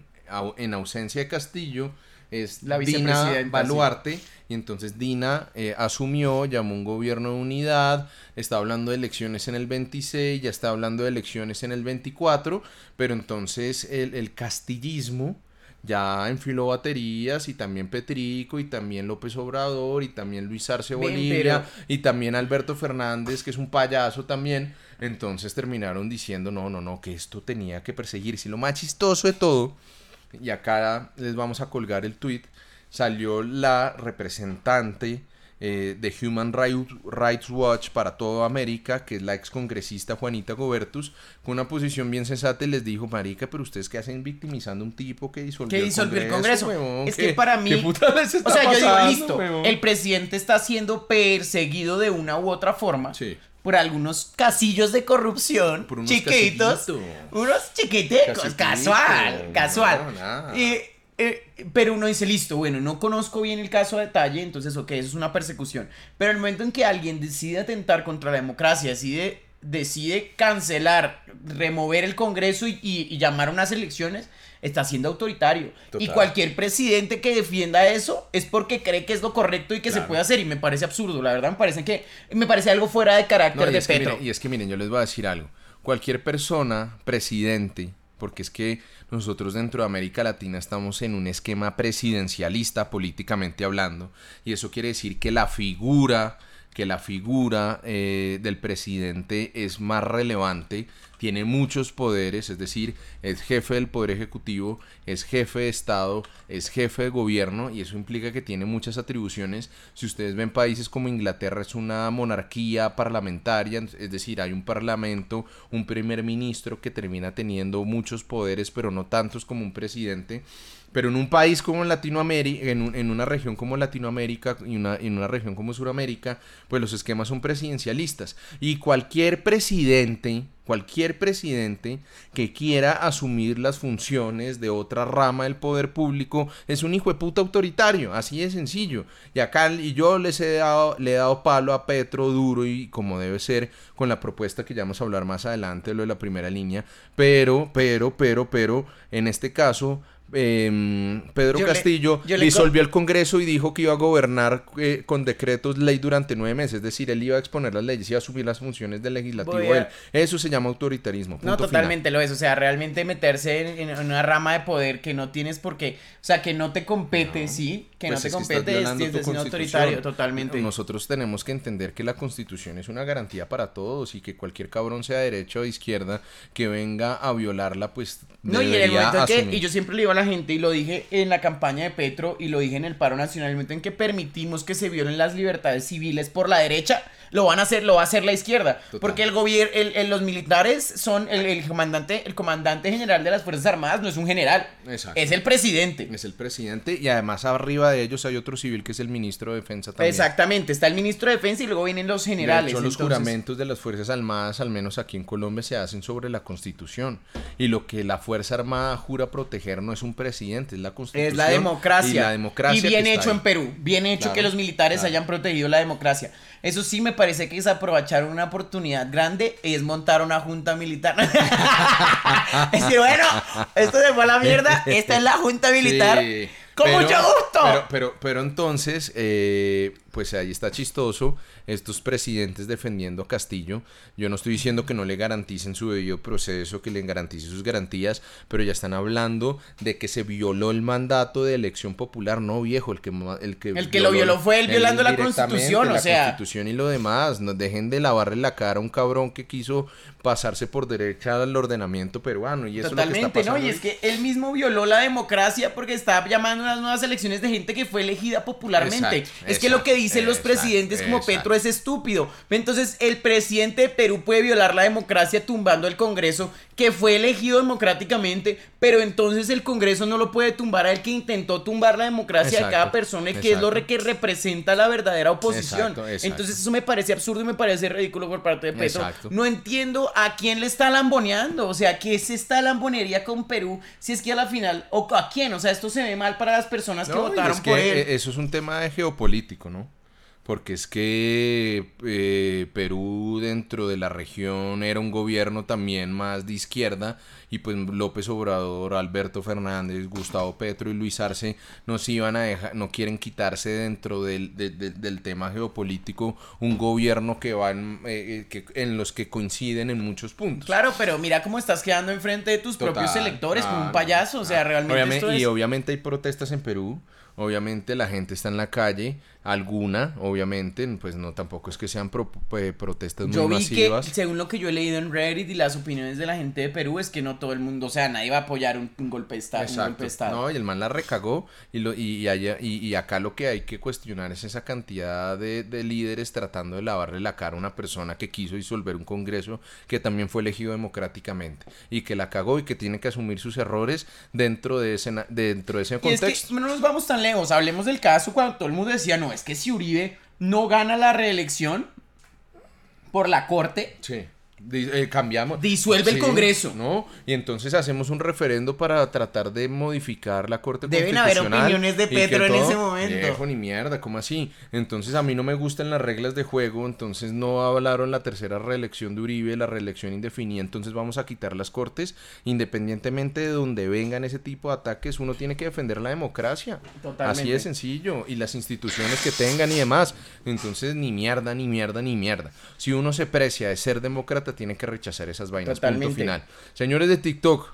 en ausencia de Castillo es La Dina sí. Baluarte. Y entonces Dina eh, asumió, llamó un gobierno de unidad, está hablando de elecciones en el 26, ya está hablando de elecciones en el 24, pero entonces el, el castillismo ya enfiló baterías y también Petrico y también López Obrador y también Luis Arce Bolivia pero- y también Alberto Fernández que es un payaso también entonces terminaron diciendo no no no que esto tenía que perseguirse y lo más chistoso de todo y acá les vamos a colgar el tweet salió la representante eh, de Human Right- Rights Watch para toda América, que es la ex congresista Juanita Gobertus, con una posición bien sensata y les dijo, marica, pero ustedes qué hacen victimizando a un tipo que disolvió, Que disolvió el Congreso. huevón? Es ¿Qué- que para mí- O sea, yo digo, listo, huevón? el presidente está siendo perseguido de una u otra forma Sí. Por algunos casillos de corrupción Por unos chiquitos, unos chiquiticos, casual, no, casual. nada. Eh, eh, pero uno dice, listo, bueno, no conozco bien el caso a detalle, entonces, ok, eso es una persecución. Pero el momento en que alguien decide atentar contra la democracia, decide, decide cancelar, remover el Congreso y, y- y llamar a unas elecciones, está siendo autoritario. Y cualquier presidente que defienda eso es porque cree que es lo correcto y que se puede hacer. Y me parece absurdo, la verdad, me parece que me parece algo fuera de carácter No, de Petro. miren, y es que miren, yo les voy a decir algo. Cualquier persona, presidente, porque es que nosotros dentro de América Latina estamos en un esquema presidencialista políticamente hablando, y eso quiere decir que la figura, que la figura eh, del presidente es más relevante, tiene muchos poderes, es decir, es jefe del poder ejecutivo, es jefe de Estado, es jefe de gobierno y eso implica que tiene muchas atribuciones. Si ustedes ven países como Inglaterra es una monarquía parlamentaria, es decir, hay un parlamento, un primer ministro que termina teniendo muchos poderes, pero no tantos como un presidente. Pero en un país como Latinoamérica, en, un- en una región como Latinoamérica y en una región como Sudamérica, pues los esquemas son presidencialistas. Y cualquier presidente, cualquier presidente que quiera asumir las funciones de otra rama del poder público es un hijo de puta autoritario, así de sencillo. Y acá y yo les he dado, le he dado palo a Petro duro y como debe ser con la propuesta que ya vamos a hablar más adelante, lo de la primera línea. Pero, pero, pero, pero, en este caso, em, Pedro Yo Castillo le disolvió el Congreso y dijo que iba a gobernar eh, con decretos ley durante nueve meses. Es decir, él iba a exponer las leyes y iba a asumir las funciones del legislativo. Voy a- él. Eso se llama autoritarismo. No, final. totalmente lo es. O sea, realmente meterse en, en una rama de poder que no tienes porque, o sea, que no te compete, No, sí, que Pues no te que compete es, violando es autoritario, totalmente. Nosotros tenemos que entender que la constitución es una garantía para todos y que cualquier cabrón sea de derecha o izquierda que venga a violarla, pues No, y en el momento en que, y yo siempre le digo a la gente, y lo dije en la campaña de Petro, y lo dije en el paro nacional, el momento en que permitimos que se violen las libertades civiles por la derecha, lo van a hacer, lo va a hacer la izquierda. Total. Porque el gobierno, el, el- los militares son el, el comandante, el comandante general de las Fuerzas Armadas, no es un general, Exacto. es el presidente. Es el presidente y además arriba de ellos hay otro civil que es el ministro de defensa también. Exactamente, está el ministro de defensa y luego vienen los generales. Hecho, los entonces- juramentos de las Fuerzas Armadas, al menos aquí en Colombia, se hacen sobre la Constitución. Y lo que la Fuerza Armada jura proteger no es un presidente, es la Constitución. Es la democracia. Y la democracia. Y bien hecho ahí. en Perú. Bien hecho Claro, que los militares claro. hayan protegido la democracia. Eso sí me parece que es aprovechar una oportunidad grande es montar una junta militar. es decir, bueno, esto se fue a la mierda. Esta es la junta militar. Sí, ¡Con pero- mucho gusto! Pero, pero, pero entonces, eh, pues ahí está chistoso estos presidentes defendiendo a Castillo. Yo no estoy diciendo que no le garanticen su debido proceso, que le garanticen sus garantías, pero ya están hablando de que se violó el mandato de elección popular. No, viejo, el que, el que, El que lo violó fue él violando la Constitución, o la sea. Constitución y lo demás. No dejen de lavarle la cara a un cabrón que quiso pasarse por derecha al ordenamiento peruano. Y eso Totalmente, es lo que está ¿no? Y es que él mismo violó la democracia porque estaba llamando unas nuevas elecciones de gente que fue elegida popularmente. Exacto, es que lo que dicen los presidentes como. Petro es estúpido. Entonces, el presidente de Perú puede violar la democracia tumbando el Congreso, que fue elegido democráticamente, pero entonces el Congreso no lo puede tumbar a él que intentó tumbar la democracia de cada persona, y que es lo que representa la verdadera oposición. Entonces, eso me parece absurdo y me parece ridículo por parte de Petro. No entiendo a quién le está lamboneando, o sea, ¿qué es esta lambonería con Perú? Si es que a la final, o a quién, o sea, esto se ve mal para las personas que No, votaron es que por él. eh, eso es un tema de geopolítico, ¿no? Porque es que eh, Perú dentro de la región era un gobierno también más de izquierda y pues López Obrador, Alberto Fernández, Gustavo Petro y Luis Arce nos iban a dejar, no quieren quitarse dentro del, de- de- del tema geopolítico un gobierno que van, eh, eh, que, en los que coinciden en muchos puntos. Claro, pero mira cómo estás quedando enfrente de tus propios electores como un payaso, o sea, claro. realmente Obviamente- esto es... Y obviamente hay protestas en Perú, obviamente la gente está en la calle, alguna, obviamente, pues no tampoco es que sean pro- eh, protestas muy Yo vi que, masivas. según lo que yo he leído en Reddit y las opiniones de la gente de Perú, es que no todo el mundo, o sea, nadie va a apoyar un, un golpe de Estado. Un golpe Exacto. de estado. No, y el man la recagó y, lo, y, y, allá- y, y acá lo que hay que cuestionar es esa cantidad de, de líderes tratando de lavarle la cara a una persona que quiso disolver un congreso que también fue elegido democráticamente y que la cagó y que tiene que asumir sus errores dentro de ese, dentro de ese Y es contexto. que no nos vamos tan lejos, hablemos del caso cuando todo el mundo decía, no, es que si Uribe no gana la reelección por la corte, Sí. Eh, cambiamos. Disuelve el Congreso. ¿No? Y entonces hacemos un referendo para tratar de modificar la Corte Deben haber Constitucional. opiniones de y que Petro en todo- ese momento. Viejo, ni mierda, ¿cómo así? Entonces a mí no me gustan las reglas de juego, entonces no hablaron la tercera reelección de Uribe, la reelección indefinida, entonces vamos a quitar las Cortes, independientemente de donde vengan ese tipo de ataques, uno tiene que defender la democracia. Totalmente. Así de sencillo. Y las instituciones que tengan y demás. Entonces, ni mierda, ni mierda, ni mierda. Si uno se precia de ser demócrata, tiene que rechazar esas vainas. Totalmente. Punto final. Señores de TikTok,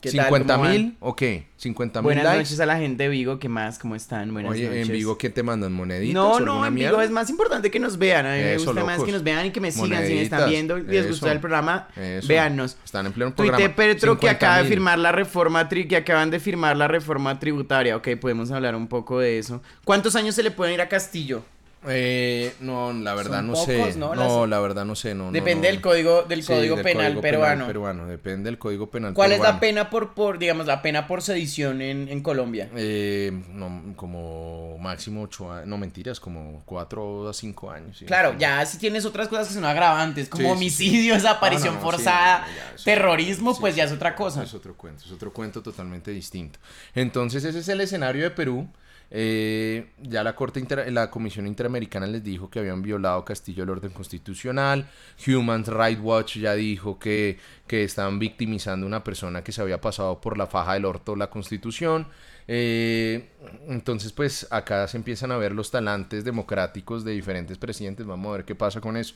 ¿Qué tal? 50 ¿Cómo mil van? o qué? 50 mil Buenas likes. noches a la gente de Vigo, ¿qué más? ¿Cómo están? Buenas Oye, noches. en Vigo, ¿qué te mandan? ¿Moneditas? No, no, en Vigo es más importante que nos vean. A mí me gusta más que nos vean y que me sigan. Si me están viendo y les gusta eso. el programa, Eso. véannos. Están en pleno programa. Tuite Petro que 50.000. acaba de firmar la reforma tri que acaban de firmar la reforma tributaria. Ok, podemos hablar un poco de eso. ¿Cuántos años se le pueden ir a Castillo? Eh, no, la verdad no pocos, sé. ¿no? No, Las- la verdad no sé. No, Depende no. del código del Sí, código del penal Código peruano. peruano. Depende del código penal ¿Cuál es la pena por, por, digamos, la pena por sedición en, en Colombia? Eh, no, como máximo ocho años, no mentiras, como cuatro a cinco años. sí. Claro, ya si tienes otras cosas que son agravantes, como Sí, homicidio, desaparición forzada, ya, eso- terrorismo, pues ya es otra cosa. Es otro cuento, es otro cuento totalmente distinto. Entonces ese es el escenario de Perú. Eh, ya la Corte Inter- la Comisión Interamericana les dijo que habían violado Castillo el orden constitucional. Human Rights Watch ya dijo que, que estaban victimizando a una persona que se había pasado por la faja del orto la Constitución. Eh, entonces, pues acá se empiezan a ver los talantes democráticos de diferentes presidentes. Vamos a ver qué pasa con eso.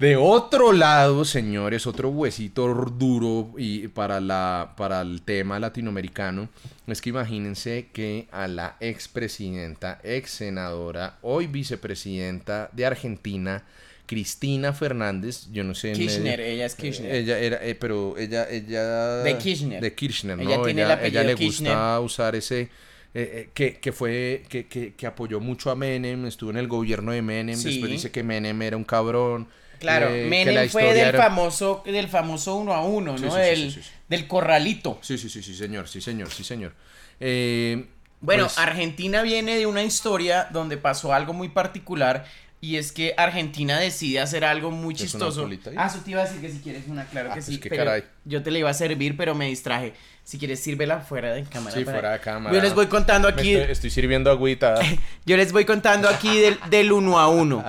De otro lado, señores, otro huesito duro y para, la, para el tema latinoamericano es que imagínense que a la expresidenta, ex senadora, hoy vicepresidenta de Argentina, Cristina Fernández, yo no sé... Kirchner, medio- ella es Kirchner. Ella era, eh, pero ella, ella... De Kirchner. De Kirchner, Ella ¿no? tiene el ella, apellido ella le Kirchner. gusta usar ese... eh, eh, que, que fue que, que, que apoyó mucho a Menem, estuvo en el gobierno de Menem, Sí. después dice que Menem era un cabrón. Claro, eh, Menem fue del era- famoso, del famoso uno a uno, Sí, ¿no? sí, del, sí. del corralito. Sí, sí, sí, sí, señor, sí, señor, sí, señor. Eh, Bueno, pues, Argentina viene de una historia donde pasó algo muy particular y es que Argentina decide hacer algo muy ¿Es una chistoso. Ah, eso te iba a decir que si quieres una, claro Ah, que pues sí. pero caray. Yo te la iba a servir, pero me distraje. Si quieres, sírvela fuera de cámara. Sí, para- fuera de cámara. Yo les voy contando aquí. estoy, estoy sirviendo agüita. Yo les voy contando aquí del, del uno a uno.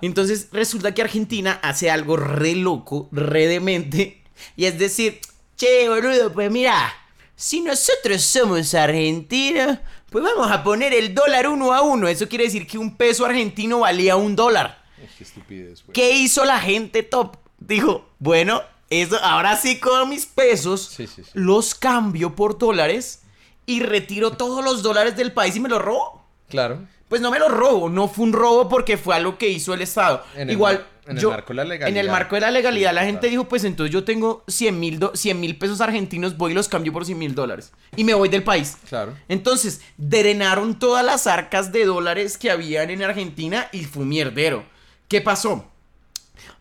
Entonces resulta que Argentina hace algo re loco, re demente. Y es decir, che, boludo, pues mira, si nosotros somos argentinos, pues vamos a poner el dólar uno a uno. Eso quiere decir que un peso argentino valía un dólar. Qué estupidez, güey. ¿Qué hizo la gente top? Dijo, bueno, eso, ahora sí con mis pesos Sí, sí, sí. los cambio por dólares y retiro todos los dólares del país y me los robo. Claro. Pues no me lo robo, no fue un robo porque fue algo que hizo el Estado. En Igual, En el marco de la En legalidad. el marco de la legalidad, la gente dijo, pues entonces yo tengo 100 mil pesos argentinos, voy y los cambio por 100 mil dólares. Y me voy del país. Claro. Entonces, drenaron todas las arcas de dólares que habían en Argentina y fue un mierdero. ¿Qué pasó?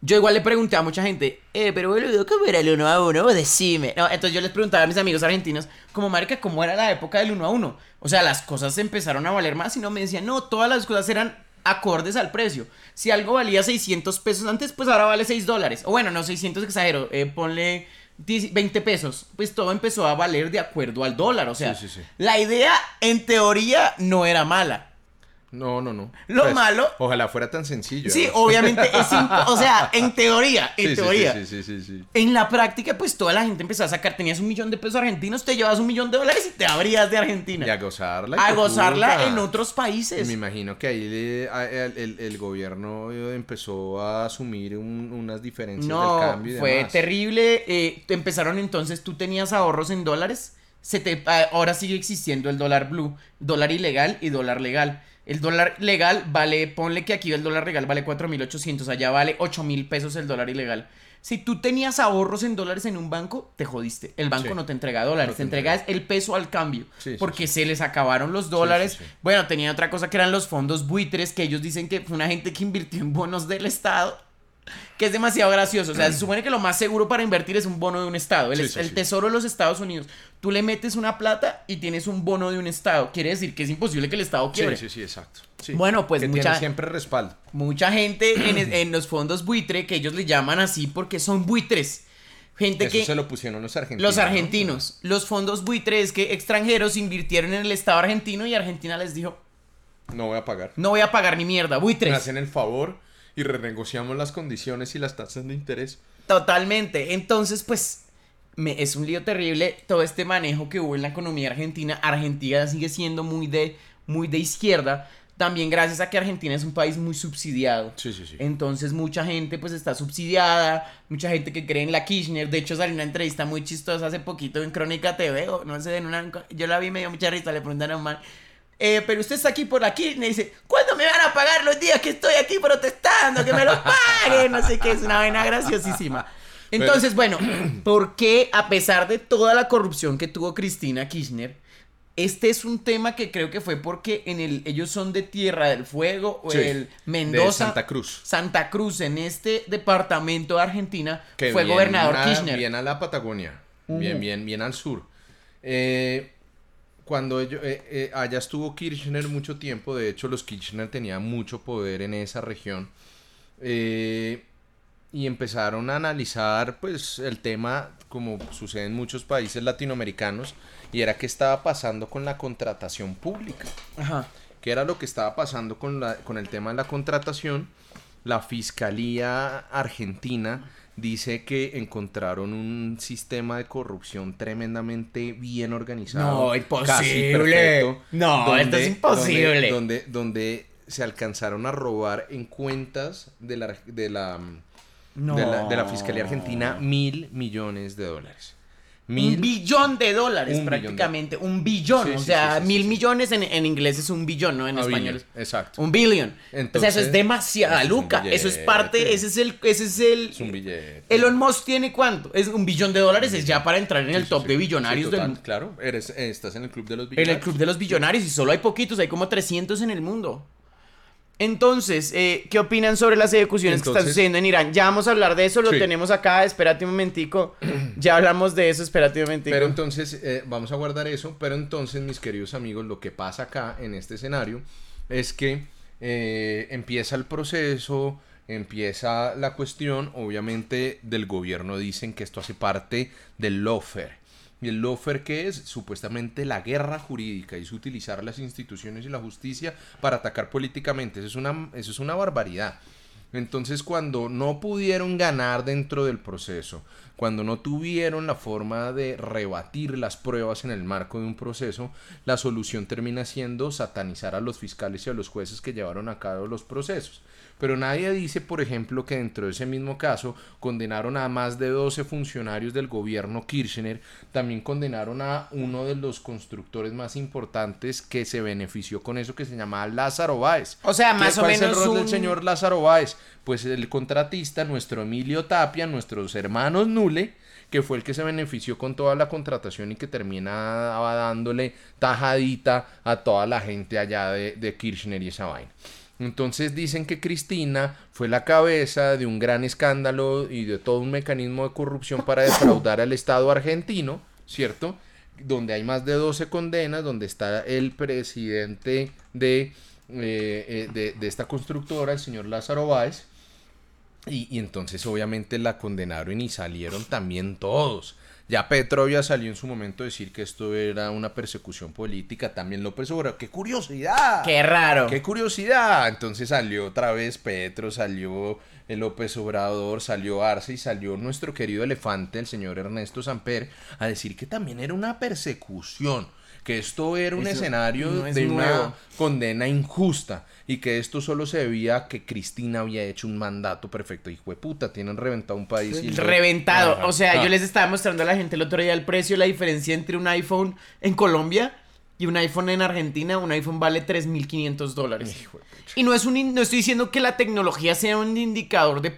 Yo igual le pregunté a mucha gente, eh, pero boludo, ¿cómo era el 1 a 1? Vos Decime. No, entonces yo les preguntaba a mis amigos argentinos, como marica, ¿cómo era la época del 1 a 1? O sea, las cosas empezaron a valer más y no me decían, no, todas las cosas eran acordes al precio. Si algo valía 600 pesos antes, pues ahora vale 6 dólares. O bueno, no, 600 exagero, eh, ponle 10 20 pesos. Pues todo empezó a valer de acuerdo al dólar. O sea, Sí, sí, sí. la idea en teoría no era mala. No, no, no. Lo Pues, malo- Ojalá fuera tan sencillo. Sí, obviamente es o sea, en teoría, en Sí, teoría. Sí, sí, sí, sí, sí. En la práctica, pues toda la gente empezó a sacar, tenías un millón de pesos argentinos, te llevas un millón de dólares y te abrías de Argentina. Y a gozarla. a gozarla en otros países. Me imagino que ahí le- a- el, el- el gobierno empezó a asumir un- unas diferencias No, del cambio y fue demás. terrible. eh, empezaron entonces, tú tenías ahorros en dólares. Se te, ah, ahora sigue existiendo el dólar blue, dólar ilegal y dólar legal. El dólar legal vale, ponle que aquí el dólar legal vale 4.800, allá vale 8.000 pesos el dólar ilegal. Si tú tenías ahorros en dólares en un banco, te jodiste. El banco Sí. no te entrega dólares, No te entrega el peso al cambio. Sí, porque sí. se les acabaron los dólares. Bueno, tenía otra cosa que eran los fondos buitres, que ellos dicen que fue una gente que invirtió en bonos del Estado. Que es demasiado gracioso. O sea, se supone que lo más seguro para invertir es un bono de un estado. El, Sí, sí, el sí. tesoro de los Estados Unidos. Tú le metes una plata y tienes un bono de un estado. Quiere decir que es imposible que el estado Sí, quiebre. sí, sí, exacto. Sí. Bueno, pues que mucha- tiene siempre respaldo. Mucha gente en, los fondos buitre, que ellos le llaman así porque son buitres. Gente Eso que... se lo pusieron los argentinos. Los ¿no? argentinos. Los fondos buitre es que extranjeros invirtieron en el estado argentino y Argentina les dijo, No voy a pagar. no voy a pagar ni mierda, Me buitres. hacen el favor y renegociamos las condiciones y las tasas de interés. Totalmente. Entonces, pues, me, es un lío terrible todo este manejo que hubo en la economía argentina. Argentina sigue siendo muy de, muy de izquierda. También gracias a que Argentina es un país muy subsidiado. Sí, sí, sí. Entonces mucha gente pues está subsidiada, mucha gente que cree en la Kirchner. De hecho salió una entrevista muy chistosa hace poquito en Crónica TV, o no sé, en una, yo la vi y me dio mucha risa, le preguntaron a un man, "Eh, pero usted está aquí por la Kirchner y dice, ¿cuándo me a pagar los días que estoy aquí protestando? Que me los paguen, no sé qué, es una vaina graciosísima. Entonces, bueno, ¿por qué a pesar de toda la corrupción que tuvo Cristina Kirchner, este es un tema que creo que fue porque en el ellos son de Tierra del Fuego o Sí, el Mendoza de Santa Cruz. Santa Cruz en este departamento de Argentina Que fue bien gobernador a- Kirchner. Bien a la Patagonia. Bien, bien, bien al sur. Eh, cuando ello- eh, eh, allá estuvo Kirchner mucho tiempo, de hecho los Kirchner tenían mucho poder en esa región. eh, y empezaron a analizar pues el tema como sucede en muchos países latinoamericanos y era qué estaba pasando con la contratación pública. Ajá. ¿Qué era lo que estaba pasando con, la, con el tema de la contratación? La Fiscalía Argentina dice que encontraron un sistema de corrupción tremendamente bien organizado. No, imposible. perfecto, No, esto es imposible. Donde, donde, donde se alcanzaron a robar en cuentas de la, de la, No. de la, de la Fiscalía Argentina mil millones de dólares. Un billón de dólares Un billón de- prácticamente. Un billón. Sí, o sí, sea, sí, mil millones en, en inglés es un billón, ¿no? En a español. billion, Exacto. Un billion. o sea, eso es demasiada es luca. Eso es parte, ese es el, ese es el. Es un billete. Elon Musk tiene cuánto? Es un billón de dólares, es ya para entrar en el top de billonarios total, del Claro, eres, estás en el club de los En billonarios. el club de los billonarios y solo hay poquitos, hay como 300 en el mundo. Entonces, eh, ¿qué opinan sobre las ejecuciones que están sucediendo en Irán? Ya vamos a hablar de eso, lo Sí. tenemos acá, espérate un momentico. Ya hablamos de eso, espérate un momentico. Pero entonces, eh, vamos a guardar eso. Pero entonces, mis queridos amigos, lo que pasa acá en este escenario es que eh, empieza el proceso, empieza la cuestión. Obviamente, del gobierno dicen que esto hace parte del lawfare. ¿Y el lawfare qué es? Supuestamente la guerra jurídica, es utilizar las instituciones y la justicia para atacar políticamente. Eso es una, eso es una barbaridad. Entonces, cuando no pudieron ganar dentro del proceso, cuando no tuvieron la forma de rebatir las pruebas en el marco de un proceso, la solución termina siendo satanizar a los fiscales y a los jueces que llevaron a cabo los procesos. Pero nadie dice, por ejemplo, que dentro de ese mismo caso condenaron a más de 12 funcionarios del gobierno Kirchner, también condenaron a uno de los constructores más importantes que se benefició con eso que se llamaba Lázaro Báez. O sea, más o ¿Cuál menos es el rol del señor Lázaro Báez? Pues el contratista, nuestro Emilio Tapia, nuestros hermanos Nule, que fue el que se benefició con toda la contratación y que terminaba dándole tajadita a toda la gente allá de, de Kirchner y esa vaina. Entonces dicen que Cristina fue la cabeza de un gran escándalo y de todo un mecanismo de corrupción para defraudar al Estado argentino, ¿cierto? Donde hay más de 12 condenas, donde está el presidente de, eh, eh, de, de esta constructora, el señor Lázaro Báez, y entonces obviamente la condenaron y salieron también todos. Ya Petrovia salió en su momento a decir que esto era una persecución política, también López Obrador. ¡Qué curiosidad! Qué raro. ¡Qué curiosidad! Entonces salió otra vez Petro, salió el López Obrador, salió Arce y salió nuestro querido elefante, el señor Ernesto Samper, a decir que también era una persecución, que esto era un Eso escenario no es de una condena injusta y que esto solo se debía a que Cristina había hecho un mandato perfecto. Hijo de puta, tienen reventado un país. y Reventado. Ajá. O sea, Ah. yo les estaba mostrando a la gente el otro día el precio, la diferencia entre un iPhone en Colombia y un iPhone en Argentina. Un iPhone vale 3.500 dólares. Hijo de pucha. Y no, es un, no estoy diciendo que la tecnología sea un indicador de,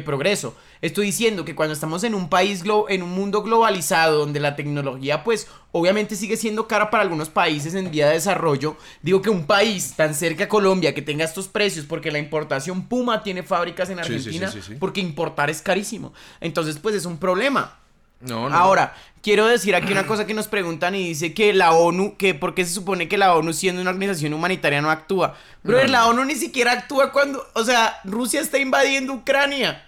progreso. Estoy diciendo que cuando estamos en un país, glo- en un mundo globalizado, donde la tecnología, pues, obviamente sigue siendo cara para algunos países en vía de desarrollo, digo que un país tan cerca a Colombia que tenga estos precios, porque la importación Puma tiene fábricas en sí, Argentina, sí, sí. porque importar es carísimo. Entonces, pues, es un problema. No, no. Ahora, quiero decir aquí una cosa que nos preguntan y dice que la ONU, que por qué se supone que la ONU siendo una organización humanitaria no actúa. No, la. ONU ni siquiera actúa cuando, o sea, Rusia está invadiendo Ucrania.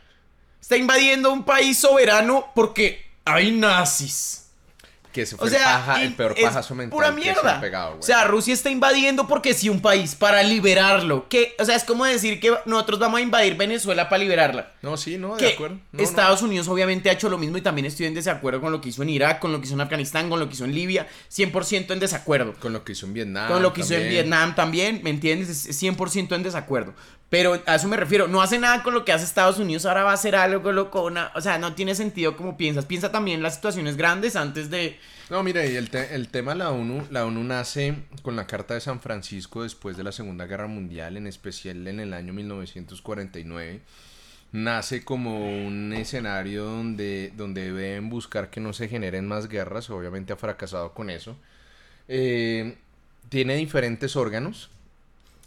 Está invadiendo un país soberano porque hay nazis. Que ese O fue sea, el, paja- el y peor es pajazo mental pura se mierda. pegado, o sea, Rusia está invadiendo porque sí un país para liberarlo. Que, o sea, es como decir que nosotros vamos a invadir Venezuela para liberarla. no, sí, no, de que acuerdo. No, no. Estados Unidos obviamente ha hecho lo mismo y también estoy en desacuerdo con lo que hizo en Irak, con lo que hizo en Afganistán, con lo que hizo en Libia, 100% en desacuerdo. Con lo que hizo en Vietnam. con lo que hizo en también. Vietnam también, ¿me entiendes? Es 100% en desacuerdo. Pero a eso me refiero, no hace nada con lo que hace Estados Unidos, ahora va a hacer algo lo con una, o sea, no tiene sentido como piensas. Piensa también en las situaciones grandes antes de No, mire, el, te- el tema de la ONU, la ONU nace con la Carta de San Francisco después de la Segunda Guerra Mundial, en especial en el año 1949. Nace como un escenario donde, donde deben buscar que no se generen más guerras, obviamente ha fracasado con eso. Eh, tiene diferentes órganos.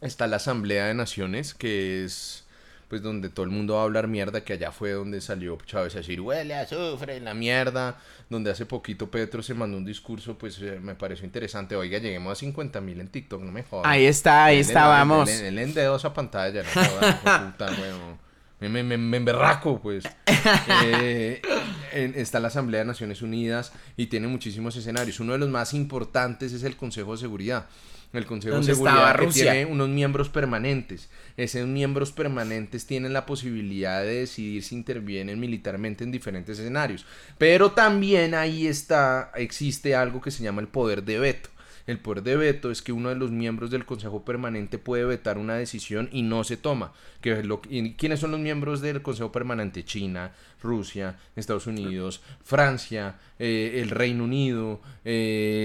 Está la Asamblea de Naciones, que es pues donde todo el mundo va a hablar mierda, que allá fue donde salió Chávez a decir, huele a azufre, la mierda, donde hace poquito Petro se mandó un discurso, pues eh, me pareció interesante, oiga, lleguemos a 50 mil en TikTok, no me jodas. Ahí está, ahí está, vamos. denle- denle en dedos a pantalla, no jodas, puta. Me, me, me, me emberraco, pues. Eh, en- está la Asamblea de Naciones Unidas y tiene muchísimos escenarios. Uno de los más importantes es el Consejo de Seguridad. El Consejo de ¿Dónde Seguridad que tiene unos miembros permanentes. Esos miembros permanentes tienen la posibilidad de decidir si intervienen militarmente en diferentes escenarios. Pero también ahí está, existe algo que se llama el poder de veto. El poder de veto es que uno de los miembros del Consejo Permanente puede vetar una decisión y no se toma. Que ¿Quiénes son los miembros del Consejo Permanente? China, Rusia, Estados Unidos, Francia, eh, el Reino Unido,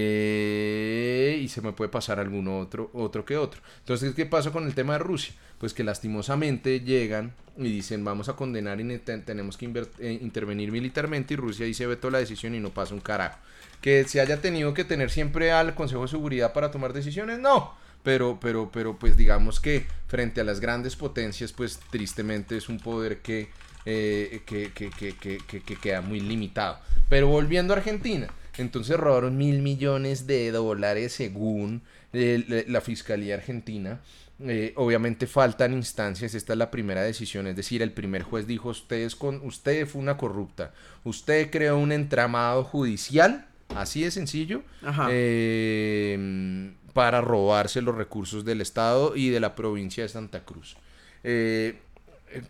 eh, y se me puede pasar alguno otro, otro que otro. Entonces, ¿qué pasa con el tema de Rusia? Pues que lastimosamente llegan y dicen vamos a condenar y ne- te- tenemos que eh, intervenir militarmente y Rusia dice veto la decisión y no pasa un carajo. Que se haya tenido que tener siempre al Consejo de Seguridad para tomar decisiones, no. Pero, pero, pero, pues digamos que frente a las grandes potencias, pues tristemente es un poder que, eh, que, que, que, que, que- que queda muy limitado. Pero volviendo a Argentina, entonces robaron mil millones de dólares según eh, la- la Fiscalía Argentina. Eh, obviamente faltan instancias, esta es la primera decisión, es decir, el primer juez dijo, usted, es con, usted fue una corrupta, usted creó un entramado judicial, así de sencillo, Ajá. eh, para robarse los recursos del Estado y de la provincia de Santa Cruz. Eh,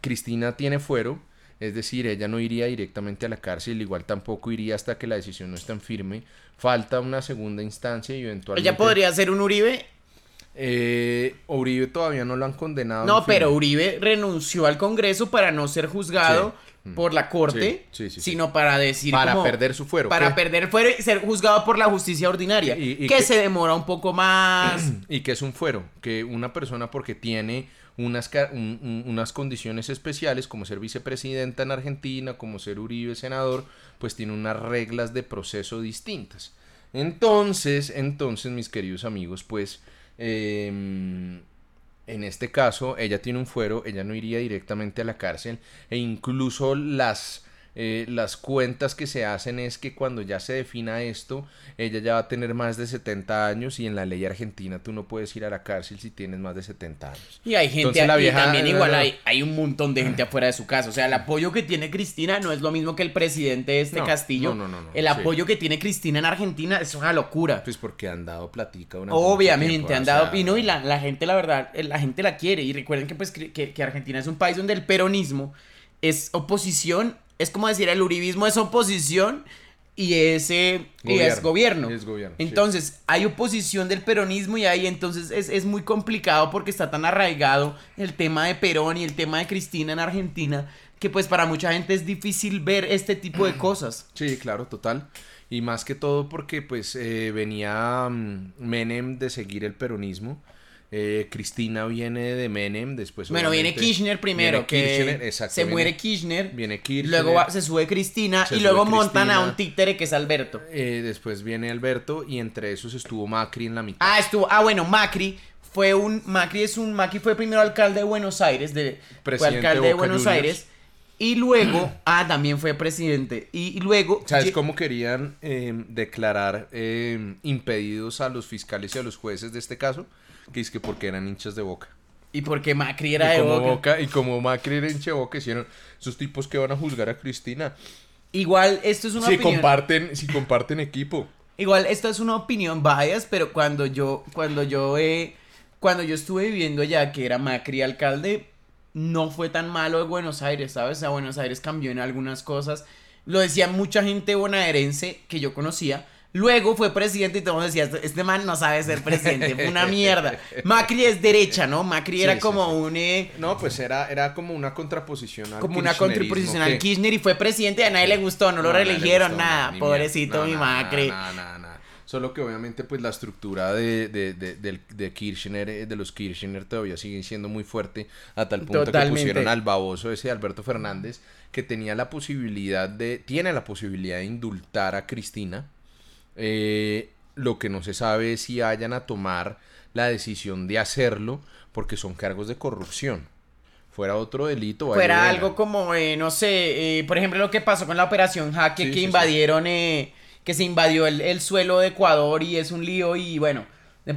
Cristina tiene fuero, es decir, ella no iría directamente a la cárcel, igual tampoco iría hasta que la decisión no esté en firme. Falta una segunda instancia y eventualmente... Ella podría ser un Uribe. Eh, Uribe todavía no lo han condenado. No, pero Uribe renunció al Congreso para no ser juzgado Sí. Por la corte, Sí, sí, sí, sí. sino para decir Para como- perder su fuero. para ¿qué? perder fuero y ser juzgado por la justicia ordinaria, Y- y que que- se demora un poco más. ¿Y que es un fuero? Que una persona porque tiene unas, ca- un- un- unas condiciones especiales, como ser vicepresidenta en Argentina, como ser Uribe senador, pues tiene unas reglas de proceso distintas. Entonces, entonces, mis queridos amigos, pues, em, en este caso, ella tiene un fuero, ella no iría directamente a la cárcel, e incluso las... eh, las cuentas que se hacen es que cuando ya se defina esto, ella ya va a tener más de 70 años y en la ley argentina tú no puedes ir a la cárcel si tienes más de 70 años. Y hay gente, Entonces, la y vieja- también igual hay, hay un montón de gente afuera de su casa. O sea, el apoyo que tiene Cristina no es lo mismo que el presidente de este No, Castillo. no, no, no, no, el sí. apoyo que tiene Cristina en Argentina es una locura. Pues porque han dado platica mucho Obviamente, tiempo, han dado sea, pino y la, la gente, la verdad, eh, la gente la quiere. Y recuerden que, pues, que, que Argentina es un país donde el peronismo es oposición, es como decir, el uribismo es oposición y ese y es gobierno. Y es gobierno, sí. Entonces, hay oposición del peronismo y ahí entonces es, es muy complicado porque está tan arraigado el tema de Perón y el tema de Cristina en Argentina que pues para mucha gente es difícil ver este tipo de cosas. Sí, claro, total. Y más que todo porque pues eh, venía mm, Menem de seguir el peronismo. Eh, Cristina viene de Menem, después Bueno, viene Kirchner primero, viene Kirchner, que exacto, se viene- muere Kirchner, Viene Kirchner. luego va- se sube Cristina Se y luego montan a un títere que es Alberto. eh, después viene Alberto y entre esos estuvo Macri en la mitad. Ah, estuvo, ah bueno, Macri fue un, Macri es un, Macri fue primero alcalde de Buenos Aires, de, fue alcalde de Buenos Juniors. Aires y luego, ah, también fue presidente y, y luego, ¿Sabes cómo querían eh, declarar eh, impedidos a los fiscales y a los jueces de este caso? Que es que porque eran hinchas de boca. y porque Macri era y, de como Boca. Boca- y como Macri era hincha de boca, hicieron esos tipos que van a juzgar a Cristina. Igual esto es una Si opinión. comparten, si comparten equipo. Igual esto es una opinión bias, pero cuando yo, cuando yo, eh, cuando yo estuve viviendo allá, que era Macri alcalde, no fue tan malo de Buenos Aires, ¿sabes? O sea, Buenos Aires cambió en algunas cosas. Lo decía mucha gente bonaerense que yo conocía. Luego fue presidente y todo el mundo decía, "Este- este man no sabe ser presidente, fue una mierda. Macri es derecha, ¿no? Macri Sí, era sí, como sí. un... eh, No, pues era, era como una contraposición al como una contribución al Kirchner y fue presidente y a nadie le gustó, no, lo No, le reeligieron, gustó, nada, pobrecito mierda. mi No, nada, Macri. nada, nada, nada. Solo que obviamente pues la estructura de, de, de, del- de Kirchner, eh, de los Kirchner todavía sigue siendo muy fuerte a tal punto Totalmente. que pusieron al baboso ese Alberto Fernández que tenía la posibilidad de, tiene la posibilidad de indultar a Cristina. Eh, lo que no se sabe es si vayan a tomar la decisión de hacerlo porque son cargos de corrupción. Fuera otro delito. fuera algo como, eh, no sé, eh, por ejemplo, lo que pasó con la operación Jaque, Sí, que sí, invadieron, eh, que se invadió el, el suelo de Ecuador y es un lío y bueno,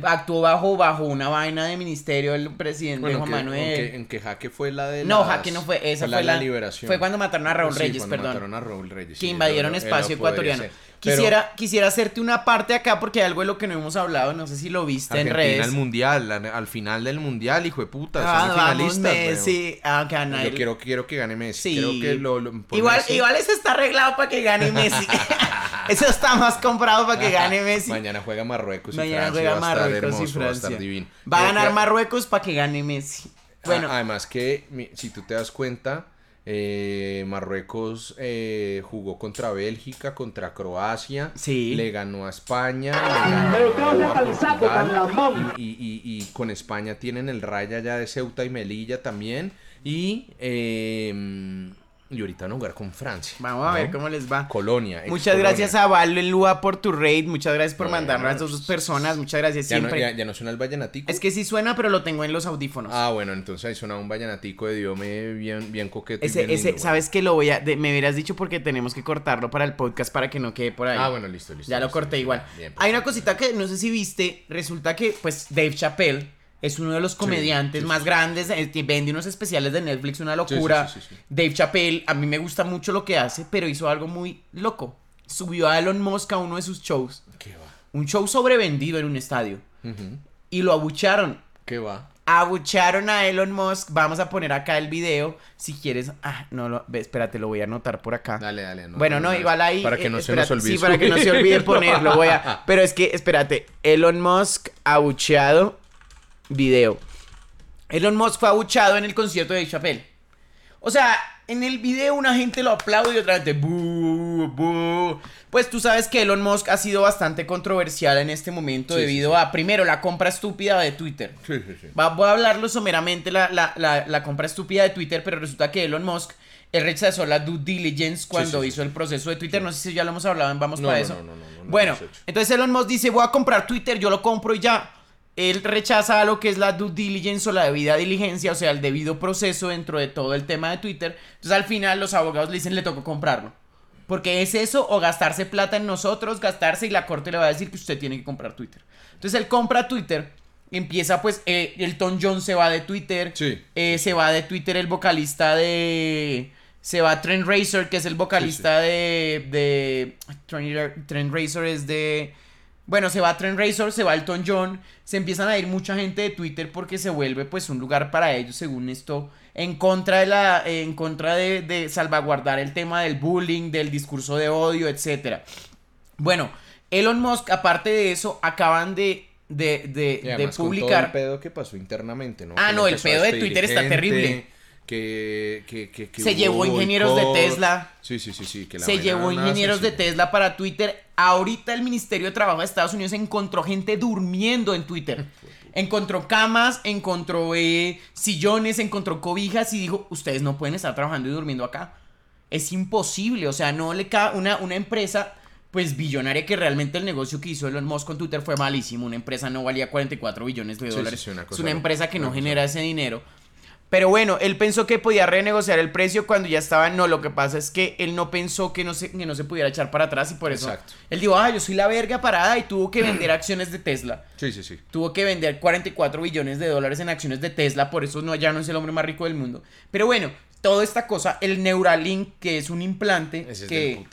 actuó bajo, bajo una vaina de ministerio el presidente Bueno, Juan que- Manuel. En que, en que Jaque fue la de No, las- Jaque no fue, esa la fue la, la- liberación. fue cuando mataron a Raúl Reyes, cuando perdón. mataron a Raúl Reyes. que invadieron espacio ecuatoriano. ser. Pero Quisiera, quisiera hacerte una parte acá porque hay algo de lo que no hemos hablado, no sé si lo viste en redes. al mundial, al, al final del mundial, hijo de puta, Ah, son vamos finalistas. Messi, ah, a weón. nadie- Yo quiero, quiero que gane Messi. Sí. Creo que lo, lo- por Igual, Messi- igual eso está arreglado para que gane Messi. eso está más comprado para que gane Messi. Mañana juega Marruecos y Mañana Francia. juega Marruecos y va a Francia. divino. Va a ganar que- Marruecos para que gane Messi. Bueno, Ah, Además que, si tú te das cuenta, eh, Marruecos eh, jugó contra Bélgica, contra Croacia, Sí. le ganó a España, le ganó a Portugal, y- y con España tienen el raya ya de Ceuta y Melilla también, y, eh, y ahorita van a jugar con Francia. vamos a ver ¿no? cómo les va. Colonia. Muchas Colonia. gracias a Valelúa por tu raid. Muchas gracias por Bueno, mandarnos a estas dos personas. Muchas gracias ¿Ya no, siempre. ya, ya no suena el vallenatico? Es que sí suena, pero lo tengo en los audífonos. Ah, bueno, entonces ahí suena un vallenatico de Diome bien, bien coqueto. y ese, bien ese, lindo. ¿sabes que lo voy a. de- me hubieras dicho porque tenemos que cortarlo para el podcast para que no quede por ahí. Ah, bueno, listo, listo. Ya lo corté listo. igual. Bien. Hay una cosita que no sé si viste. Resulta que, pues, Dave Chappelle es uno de los comediantes sí, más sí. grandes. eh, vende unos especiales de Netflix, una locura. sí, sí, sí. Dave Chappelle, a mí me gusta mucho lo que hace, pero hizo algo muy loco. Subió a Elon Musk a uno de sus shows. ¿Qué va? Un show sobrevendido en un estadio. Y lo abucharon. ¿Qué va? Abucharon a Elon Musk. Vamos a poner acá el video. Si quieres. Ah, no, lo, espérate, lo voy a anotar por acá. Dale, dale. bueno, no, igual ahí. Para que eh, no se espérate, nos olvide. Sí, para que no se olvide ponerlo. Voy a. Pero es que, espérate. Elon Musk abucheado. Video. Elon Musk fue abuchado en el concierto de Chappelle. O sea, en el video una gente lo aplaude y otra gente. Pues tú sabes que Elon Musk ha sido bastante controversial en este momento Sí, debido sí, sí. a, primero, la compra estúpida de Twitter. Sí, sí, sí. Va- voy a hablarlo someramente la, la, la, la compra estúpida de Twitter, pero resulta que Elon Musk él rechazó la due diligence cuando hizo el proceso de Twitter. No sé si ya lo hemos hablado Vamos No, para no, eso. no, no, no, no lo bueno, entonces Elon Musk dice, voy a comprar Twitter, yo lo compro y ya. Él rechaza lo que es la due diligence o la debida diligencia, o sea, el debido proceso dentro de todo el tema de Twitter. Entonces al final los abogados le dicen, le tocó comprarlo. Porque es eso o gastarse plata en nosotros, gastarse y la corte le va a decir que usted tiene que comprar Twitter. Entonces él compra Twitter, empieza pues, eh, Elton John se va de Twitter, Sí. eh, se va de Twitter el vocalista de... Se va Trent Razor, que es el vocalista de... de Trent, Trent Razor es de... Bueno, se va Trent Razor, se va Elton John, se empiezan a ir mucha gente de Twitter porque se vuelve pues un lugar para ellos, según esto, en contra de la, en contra de, de salvaguardar el tema del bullying, del discurso de odio, etcétera. Bueno, Elon Musk, aparte de eso, acaban de, de, de, Y de además con todo publicar. el pedo que pasó internamente, ¿no? Ah, Que no, el pedo de Twitter está terrible. Que, que, que, que Se llevó ingenieros de. Tesla. Sí, sí, sí, sí. que la Se llevó ingenieros de. Tesla para Twitter. Ahorita el Ministerio de Trabajo de Estados Unidos encontró gente durmiendo en Twitter. Encontró camas, encontró eh, sillones, encontró cobijas y dijo, ustedes no pueden estar trabajando y durmiendo acá. Es imposible, o sea, no le cabe una, una empresa pues billonaria que realmente el negocio que hizo Elon Musk con Twitter fue malísimo. Una empresa no valía 44 billones de Sí, sí, dólares. sí, una es una empresa que no genera ese dinero. Pero bueno, él pensó que podía renegociar el precio cuando ya estaba. No, lo que pasa es que él no pensó que no se, que no se pudiera echar para atrás y por eso. Exacto. Él dijo, ah, yo soy la verga parada y tuvo que vender acciones de Tesla. Sí, sí, sí. Tuvo que vender 44 billones de dólares en acciones de Tesla, por eso no, ya no es el hombre más rico del mundo. Pero bueno, toda esta cosa, el Neuralink, que es un implante Ese es que.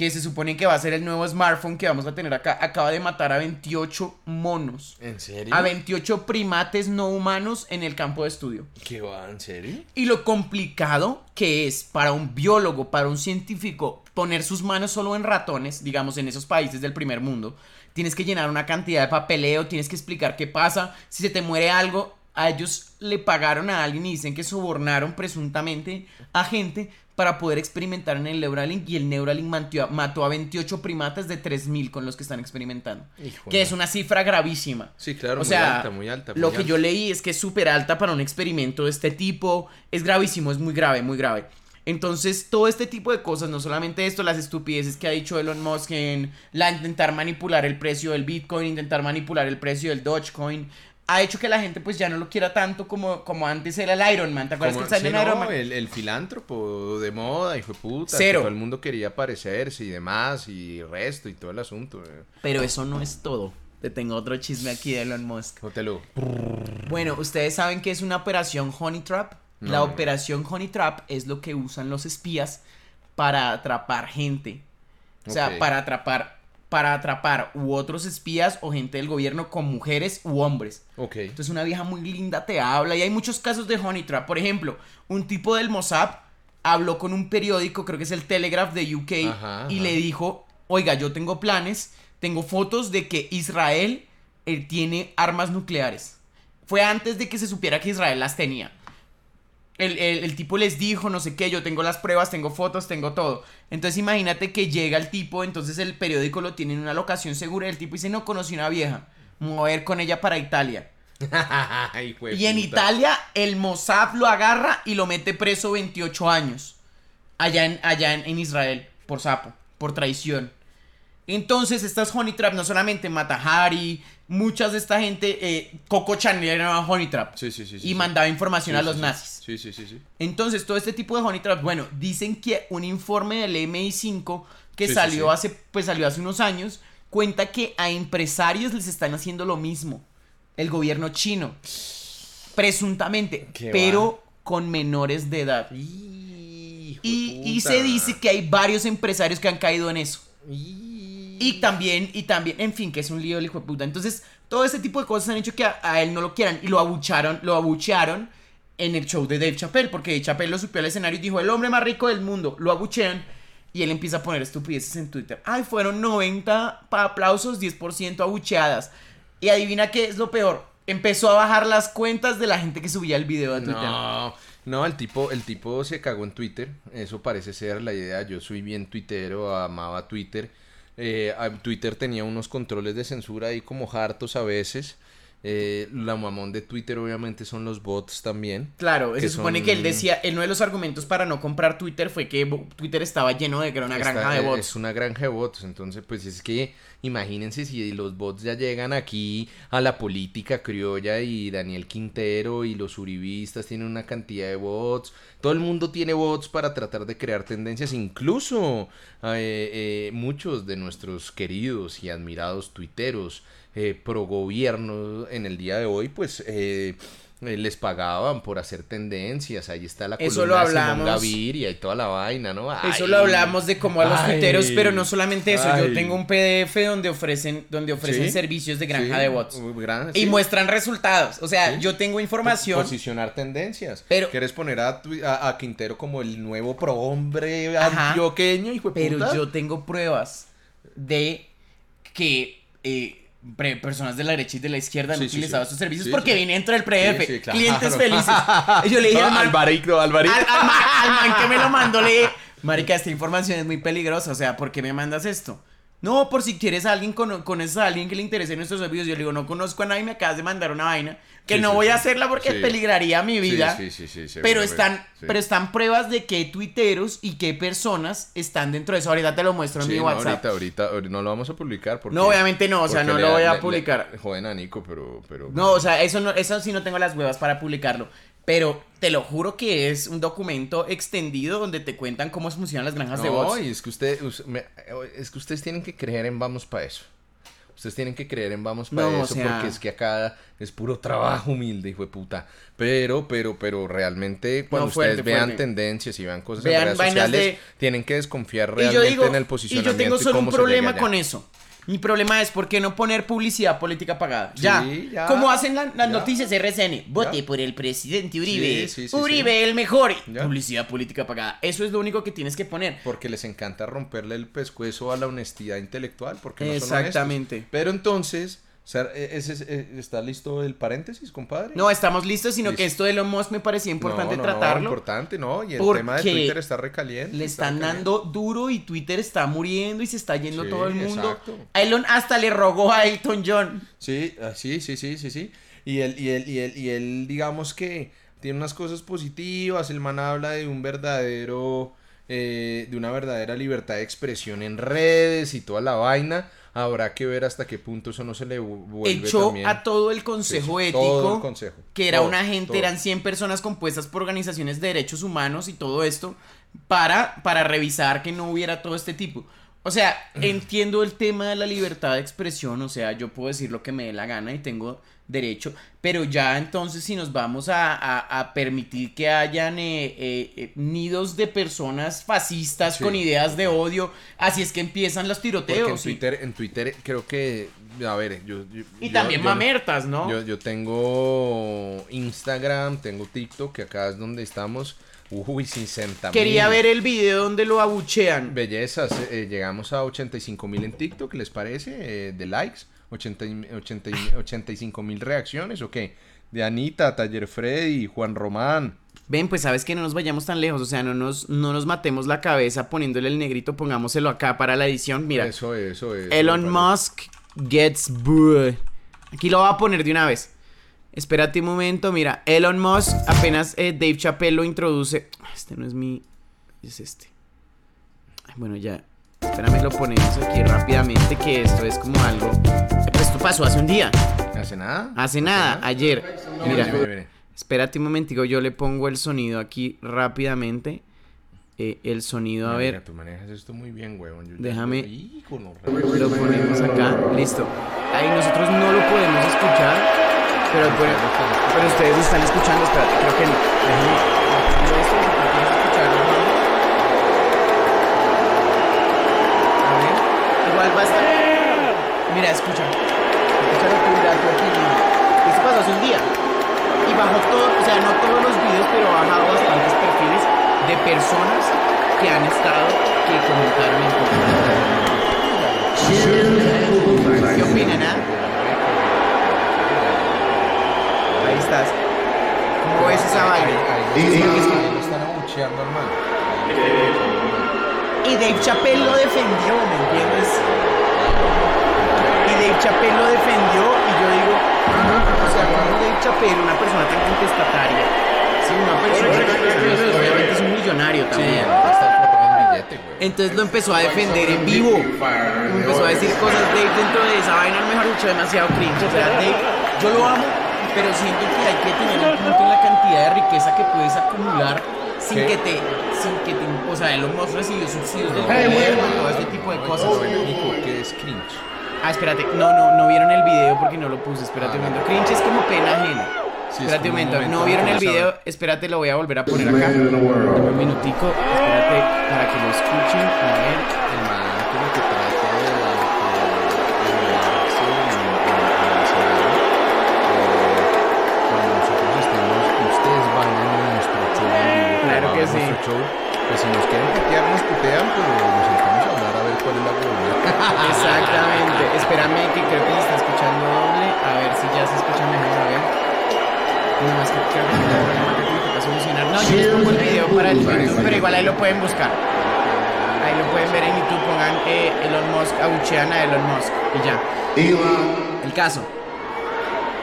Que se supone que va a ser el nuevo smartphone que vamos a tener acá, acaba de matar a 28 monos. ¿En serio? A 28 primates no humanos en el campo de estudio. ¿Qué va? ¿En serio? Y lo complicado que es para un biólogo, para un científico, poner sus manos solo en ratones, digamos en esos países del primer mundo, tienes que llenar una cantidad de papeleo, tienes que explicar qué pasa, si se te muere algo, a ellos le pagaron a alguien y dicen que sobornaron presuntamente a gente para poder experimentar en el Neuralink y el Neuralink mató, a 28 primates de 3000 con los que están experimentando. Que es una cifra gravísima. Sí, claro, o muy sea, alta, muy alta, Lo muy que yo leí es que es súper alta para un experimento de este tipo. Es gravísimo, es muy grave, muy grave. Entonces, todo este tipo de cosas, no solamente esto, las estupideces que ha dicho Elon Musk en la intentar manipular el precio del Bitcoin, intentar manipular el precio del Dogecoin, ha hecho que la gente pues ya no lo quiera tanto como, como antes era el Iron Man. ¿Te acuerdas Como- que salió sí, en Iron no, Man? el, el filántropo de moda, hijo de puta. Cero. que todo el mundo quería parecerse y demás, y resto y todo el asunto. eh. Pero eso no es todo. Te tengo otro chisme aquí de Elon Musk. No te lo. Bueno, ustedes saben que es una operación Honey Trap. No, la operación Honey Trap es lo que usan los espías para atrapar gente. O sea, para atrapar para atrapar u otros espías o gente del gobierno con mujeres u hombres. Ok. Entonces una vieja muy linda te habla y hay muchos casos de Honey Trap. Por ejemplo, un tipo del Mossad habló con un periódico, creo que es el Telegraph de UK, Ajá, y ajá. le dijo, oiga, yo tengo planes, tengo fotos de que Israel eh, tiene armas nucleares. Fue antes de que se supiera que Israel las tenía. El, el- el tipo les dijo, no sé qué, yo tengo las pruebas, tengo fotos, tengo todo. Entonces imagínate que llega el tipo, entonces el periódico lo tiene en una locación segura y el tipo dice, no, conocí una vieja, ir con ella para Italia. Y en. Italia el Mossad lo agarra y lo mete preso 28 años. Allá en, allá en, en Israel, por sapo, por traición. Entonces, estas Honey Trap no solamente mata a Harry, muchas de esta gente, eh, Coco Chanel era una Honey Trap. Sí, sí, sí, y mandaba información a los nazis. Sí, sí, sí. Entonces, todo este tipo de honey traps, bueno, dicen que un informe del MI5 que salió hace pues salió hace unos años cuenta que a empresarios les están haciendo lo mismo. El gobierno chino presuntamente, Qué pero con menores de edad. Hijo Y, se dice que hay varios empresarios que han caído en eso. Y también, y también, en fin, que es un lío el hijo de puta. Entonces, todo ese tipo de cosas han hecho que a, a él no lo quieran. Y lo abucharon, lo abuchearon en el show de Dave Chappelle. Porque Dave Chappelle lo subió al escenario y dijo, el hombre más rico del mundo. Lo abuchean. Y él empieza a poner estupideces en Twitter. Ay, fueron 90 pa- aplausos, 10% abucheadas. Y adivina qué es lo peor. empezó a bajar las cuentas de la gente que subía el video a Twitter. No, no, el tipo, el tipo se cagó en Twitter. Eso parece ser la idea. Yo soy bien tuitero, amaba Twitter. Eh, Twitter tenía unos controles de censura ahí como hartos a veces. Eh, la mamón de Twitter obviamente son los bots también. Claro, se supone son- que él decía, uno de los argumentos para no comprar Twitter fue que Twitter estaba lleno de que era una Está- granja de eh, bots. Es una granja de bots. Entonces, pues es que imagínense si los bots ya llegan aquí a la política criolla y Daniel Quintero y los uribistas tienen una cantidad de bots. Todo el mundo tiene bots para tratar de crear tendencias. Incluso eh, eh, muchos de nuestros queridos y admirados tuiteros eh, pro gobierno en el día de hoy, pues... eh, eh, les pagaban por hacer tendencias, ahí está la Eso columna lo de Simón hablamos. Gaviria y toda la vaina, ¿no? Eso lo hablamos de cómo a los Ay. tuiteros, pero no solamente eso, yo tengo un PDF donde ofrecen, donde ofrecen Sí, servicios de granja sí, de bots. Y muestran resultados. O sea, yo tengo información. Posicionar tendencias. Pero- ¿Quieres poner a, tu- a- a Quintero como el nuevo prohombre antioqueño, hijo de Pero puta? yo tengo pruebas de que eh, personas de la derecha y de la izquierda han Sí, utilizado sí. estos servicios porque viene dentro del claro. Clientes felices. Y yo le dije al man, Alvarito. al, al man, al man que me lo mandó, le dije, marica, esta información es muy peligrosa, o sea, ¿por qué me mandas esto? No, por si quieres a alguien, con, con a alguien que le interese nuestros servicios. Yo le digo, no conozco a nadie, me acabas de mandar una vaina que Sí, no sí, voy a hacerla porque peligraría mi vida. Sí, sí, sí, sí, Pero están, pero están pruebas de qué tuiteros y qué personas están dentro de eso. Ahorita te lo muestro en mi no, WhatsApp. ahorita, ahorita, ahorita no lo vamos a publicar porque... No, obviamente no, o sea, no le- lo voy a le- le- publicar. joden a Nico, pero... pero No, o sea, eso no, eso sí no tengo las huevas para publicarlo. Pero te lo juro que es un documento extendido donde te cuentan cómo funcionan las granjas de No, bots. y es que, usted, es que ustedes tienen que creer en Vamos para eso. Ustedes tienen que creer en Vamos para No, o eso sea- porque es que acá es puro trabajo humilde, hijo de puta. Pero, pero, pero realmente cuando No, fuerte, ustedes vean fuerte. tendencias y vean cosas Vean en redes sociales, de- tienen que desconfiar Y realmente yo digo, en el y posicionamiento yo tengo solo un problema con eso. Mi problema es por qué no poner publicidad política pagada. Ya. Sí, ya. Como hacen la- las Ya. noticias RCN. Vote Ya. por el presidente Uribe. Sí, sí, sí, Uribe el mejor. Ya. Publicidad política pagada. Eso es lo único que tienes que poner. Porque les encanta romperle el pescuezo a la honestidad intelectual, porque no son Exactamente. Pero entonces, sea, e- es- e- ¿está listo el paréntesis, compadre? No estamos listos, sino que esto de Elon Musk me parecía importante No, no, no, tratarlo. importante, ¿no? Y el tema de Twitter está recaliente. Le está están recaliente. dando duro y Twitter está muriendo y se está yendo Sí, todo el mundo. exacto. A Elon hasta le rogó a Elton John. Sí, ah, sí, sí, sí, sí, sí. Y él, y él, y él, y él, digamos que tiene unas cosas positivas. El man habla de un verdadero, eh, de una verdadera libertad de expresión en redes y toda la vaina. Habrá que ver hasta qué punto eso no se le vu- vuelve Echó también. a todo el consejo Sí, sí, ético. todo el consejo, que era todo, una gente, todo. eran 100 personas compuestas por organizaciones de derechos humanos y todo esto, para, para revisar que no hubiera todo este tipo. O sea, entiendo el tema de la libertad de expresión, o sea, yo puedo decir lo que me dé la gana y tengo derecho, pero ya entonces si nos vamos a, a- a permitir que hayan eh, eh, eh, nidos de personas fascistas Sí. con ideas de odio, así es que empiezan los Porque tiroteos. en. Twitter, en Twitter creo que, a ver, yo... yo- y yo- también yo- mamertas, ¿no? Yo, yo tengo Instagram, tengo TikTok, que acá es donde estamos. Uy, 60 Quería ver el video donde lo abuchean. Bellezas, eh, llegamos a 85 mil en TikTok, ¿les parece? Eh, de likes, 80, y- 80 y- 85 mil reacciones, ¿o qué? De Anita, Taller Freddy, Juan Román. Ven, pues sabes que no nos vayamos tan lejos, o sea, no nos, no nos matemos la cabeza poniéndole el negrito, pongámoselo acá para la edición. Mira, Eso, eso es. Elon. Musk gets booed. Aquí lo voy a poner de una vez. Espérate un momento, mira, Elon Musk, apenas eh, Dave Chappelle lo introduce. Este no es mi. Es este. Ay, Bueno, ya. Espérame, lo ponemos aquí rápidamente, que esto es como algo. Pues esto pasó hace un día. ¿Hace nada? Hace nada, ayer. Mira, Mira, mira, mira. espérate un momentico, yo le pongo el sonido aquí rápidamente. Eh, el sonido, a ver. mira, tú manejas esto muy bien, huevón. Yo- Déjame- Lo ponemos acá, listo. Ahí nosotros no lo podemos escuchar, pero, pero, pero ustedes lo están escuchando, espérate, creo que no. Déjame esto, si tú igual va a estar. Mira, escucha. Esto pasó hace un día. Y bajó todo, o sea, no todos los videos, pero ha bajado bastantes perfiles de personas que han estado, que comentaron en Twitter. ¿Qué opinan, ah? vaina. Ahí lo están abucheando al. Y Dave Chappelle lo defendió, ¿me entiendes? Y Dave Chappelle lo defendió y yo digo, o sea, como Dave Chappelle, una persona tan contestataria, sí, una persona que obviamente es un millonario Sí, también. en. Entonces lo empezó a defender en vivo. Empezó a decir cosas Dave dentro de esa vaina, mejor dicho, demasiado cringe. O sea, Dave, yo lo amo, pero siento que hay que tener en cuenta la cantidad de riqueza que puedes acumular sin ¿Qué? que te, sin que te, o sea, Elon Musk recibió subsidios del gobierno y todo este tipo de cosas. Nico, ¿qué es cringe? Ah, espérate, no, no, no vieron el video porque no lo puse, espérate un momento. Cringe es como pena ajena. Sí, es espérate un momento, momento no vieron el de video, saber. espérate, lo voy a volver a poner acá. Dame un minutico, espérate para que lo escuchen. A ver. Show. Pues si nos quieren putear, nos putean, pero nos sentamos a hablar a ver cuál es la huevona. Exactamente. Espérame que creo que se está escuchando doble. A ver si ya se escucha mejor. A ver. No, es que creo que problema que toca solucionar. No, yo les pongo el video para el YouTube, pero igual ahí lo pueden buscar. Ahí lo pueden ver en YouTube. Pongan eh, Elon Musk, abuchean a Elon Musk y ya. El caso.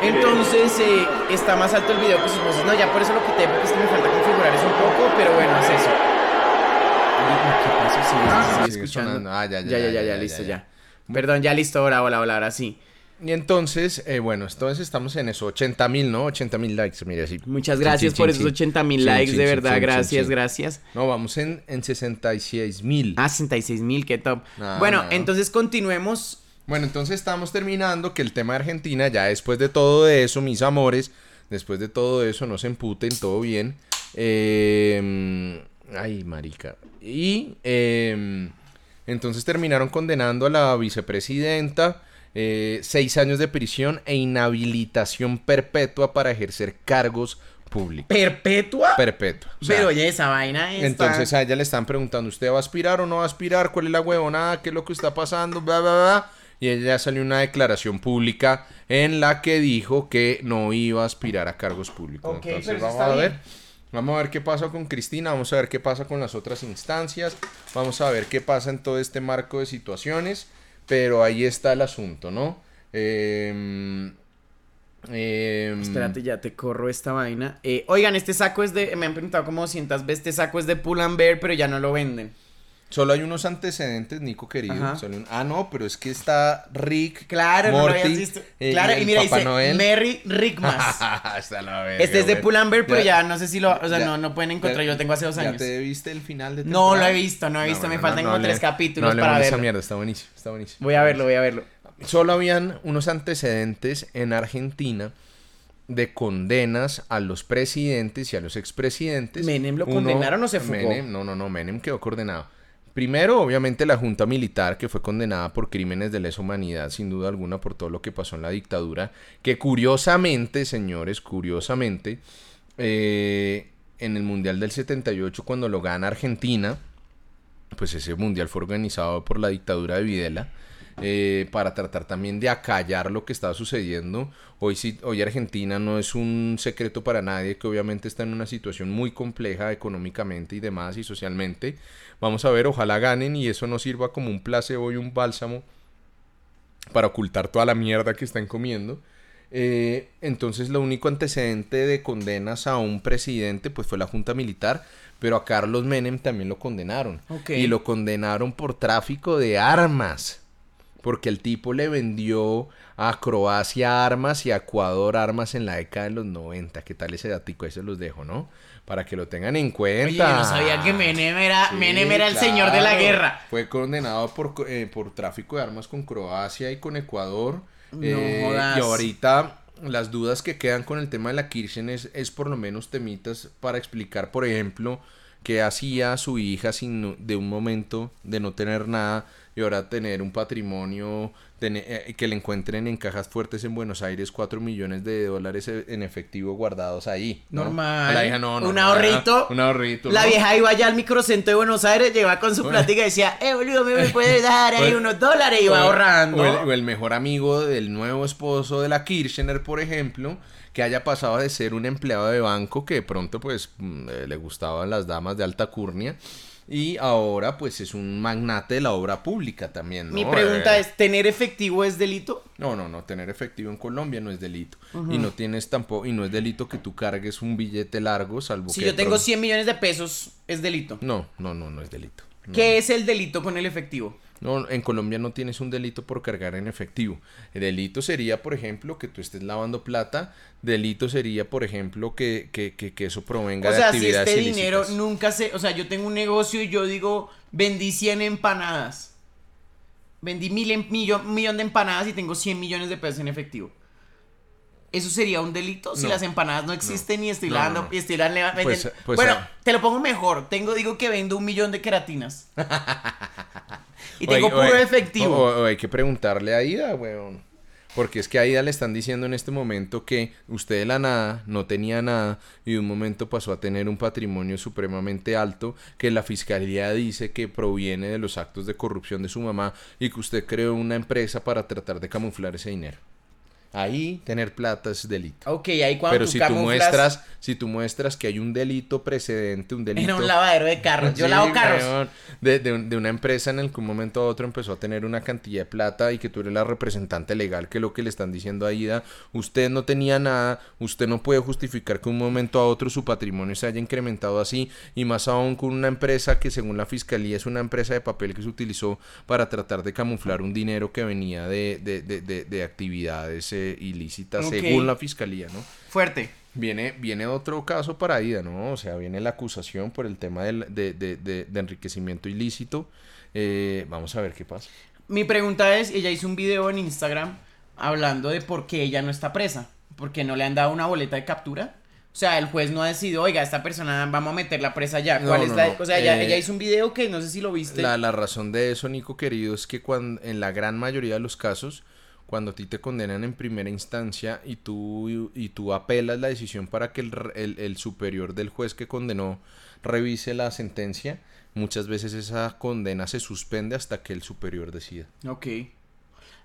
Entonces eh, está más alto el video que sus voces. No, ya por eso lo quité porque es que me falta configurar eso un poco, pero bueno, es eso. ¿Qué pasó? Sigue, sigue sigue escuchando. Ah, ya, ya, ya, ya, ya, listo, ya. Perdón, ya listo, hola, hola, hola, ahora sí. Y entonces, eh, bueno, entonces estamos en eso, 80 mil, ¿no? 80 mil likes, mire así. Muchas gracias chin, por chin, esos chin. 80 mil likes, chin, de verdad, gracias, gracias. No, vamos en, en 66 mil. Ah, 66 mil, qué top. No, bueno, no. entonces continuemos. Bueno, entonces estamos terminando que el tema de Argentina, ya después de todo eso, mis amores, después de todo eso, no se emputen, todo bien. Eh, ay, marica. Y eh, entonces terminaron condenando a la vicepresidenta, eh, seis años de prisión e inhabilitación perpetua para ejercer cargos públicos. ¿Perpetua? Perpetua. O sea, Pero oye, esa vaina está... entonces a ella le están preguntando, ¿usted va a aspirar o no va a aspirar? ¿Cuál es la huevonada? ¿Qué es lo que está pasando? Bla, bla, bla. Y ella ya salió una declaración pública en la que dijo que no iba a aspirar a cargos públicos. Entonces vamos está a ver. bien. Vamos a ver qué pasa con Cristina, vamos a ver qué pasa con las otras instancias, vamos a ver qué pasa en todo este marco de situaciones, pero ahí está el asunto, ¿no? Eh, eh, Espérate, ya te corro esta vaina. Eh, oigan, este saco es de... Me han preguntado como 200 veces, este saco es de Pull and Bear, pero ya no lo venden. Solo hay unos antecedentes, Nico querido. Solo un- Ah, no, pero es que está Rick. Claro, no lo Morty, habías visto. eh, Claro, y mira, dice Noel. Merry Rickmas. Está la verga, Este es de güey. Pull and Bear, pero ya, no sé si lo... O sea, ya- no, no pueden encontrar, yo lo tengo hace dos ¿Ya años. te viste el final de No lo temporada? he visto, no he visto, me faltan como le- tres capítulos para de esa verlo. mierda, está buenísimo, está buenísimo. Voy a verlo, voy a verlo. Solo habían unos antecedentes en Argentina de condenas a los presidentes y a los expresidentes. ¿Menem lo Uno- condenaron o se fugó? Menem, no, no, no, Menem quedó condenado. Primero, obviamente, la Junta Militar, que fue condenada por crímenes de lesa humanidad, sin duda alguna, por todo lo que pasó en la dictadura, que curiosamente, señores, curiosamente, eh, en el Mundial del 78, cuando lo gana Argentina, pues ese mundial fue organizado por la dictadura de Videla eh, para tratar también de acallar lo que estaba sucediendo. Hoy, sí, hoy Argentina no es un secreto para nadie que obviamente está en una situación muy compleja económicamente y demás y socialmente. Vamos a ver, ojalá ganen y eso nos sirva como un placebo y un bálsamo para ocultar toda la mierda que están comiendo. Eh, entonces, lo único antecedente de condenas a un presidente pues fue la Junta Militar, pero a Carlos Menem también lo condenaron. Y lo condenaron por tráfico de armas. Porque el tipo le vendió a Croacia armas y a Ecuador armas en la década de los 90. ¿Qué tal ese datico? Ahí se los dejo, ¿no? Para que lo tengan en cuenta. Oye, no sabía que Menem era, Sí, Menem era el señor de la guerra. Fue condenado por, eh, por tráfico de armas con Croacia y con Ecuador. No Eh, jodas. Y ahorita las dudas que quedan con el tema de la Kirchen es, es por lo menos temitas para explicar, por ejemplo, qué hacía su hija sin, de un momento de no tener nada, y ahora tener un patrimonio tener, eh, que le encuentren en cajas fuertes en Buenos Aires 4 millones de dólares e- en efectivo guardados ahí. ¿no? Normal. La hija, no, no, un ahorrito. Un ahorrito. La vieja iba allá al microcentro de Buenos Aires, llegaba con su Bueno. plática y decía, eh, boludo, ¿me, me puedes dar ahí unos dólares? Y iba O- ahorrando. O el, o el mejor amigo del nuevo esposo de la Kirchner, por ejemplo, que haya pasado de ser un empleado de banco que de pronto pues mm, eh, le gustaban las damas de alta curnia y ahora pues es un magnate de la obra pública también, ¿no? Mi pregunta Eh, es, ¿tener efectivo es delito? No, no, no, tener efectivo en Colombia no es delito. Y no tienes tampoco, y no es delito que tú cargues un billete largo, salvo Si que yo tengo pronto- 100 millones de pesos, es delito. No, no, no, no es delito. No. ¿Qué es el delito con el efectivo? No, en Colombia no tienes un delito por cargar en efectivo. El delito sería, por ejemplo, que tú estés lavando plata. Delito sería, por ejemplo, que, que, que, que eso provenga O de sea, si actividades este dinero nunca se... O sea, yo tengo un negocio y yo digo, vendí 100 empanadas. Vendí mil un millón de empanadas y tengo 100 millones de pesos en efectivo. ¿Eso sería un delito? Si No. las empanadas no existen y estoy No. Y venden- Pues, pues, bueno, ah. te lo pongo mejor. Tengo, digo que vendo un millón de queratinas. y tengo o hay- puro efectivo. O, o hay que preguntarle a Aida, weón. Porque es que a Aida le están diciendo en este momento que usted de la nada no tenía nada y de un momento pasó a tener un patrimonio supremamente alto que la fiscalía dice que proviene de los actos de corrupción de su mamá y que usted creó una empresa para tratar de camuflar ese dinero. Ahí tener plata es delito. Ok, ahí cuando Pero tú si tú camuflas muestras, si tú muestras que hay un delito precedente, un delito en un lavadero de carros. Yo Sí, lavo carros. De, de de una empresa en el que un momento a otro empezó a tener una cantidad de plata y que tú eres la representante legal, que es lo que le están diciendo a Ida, usted no tenía nada, usted no puede justificar que un momento a otro su patrimonio se haya incrementado así, y más aún con una empresa que según la fiscalía es una empresa de papel que se utilizó para tratar de camuflar un dinero que venía de, de, de, de- de actividades eh, ilícitas, Ok. según la fiscalía, ¿no? Fuerte. Viene, viene otro caso para Ida, ¿no? O sea, viene la acusación por el tema del- de, de- de- de enriquecimiento ilícito. Eh, vamos a ver qué pasa. Mi pregunta es, ella hizo un video en Instagram hablando de por qué ella no está presa, porque no le han dado una boleta de captura. O sea, el juez no ha decidido, oiga, esta persona vamos a meterla presa ya. ¿Cuál no, es la-. O sea, ella, Eh, ella hizo un video que no sé si lo viste. La, la razón de eso, Nico querido, es que cuando, en la gran mayoría de los casos, cuando a ti te condenan en primera instancia y tú, y tú apelas la decisión para que el, el- el superior del juez que condenó revise la sentencia, muchas veces esa condena se suspende hasta que el superior decida. Ok.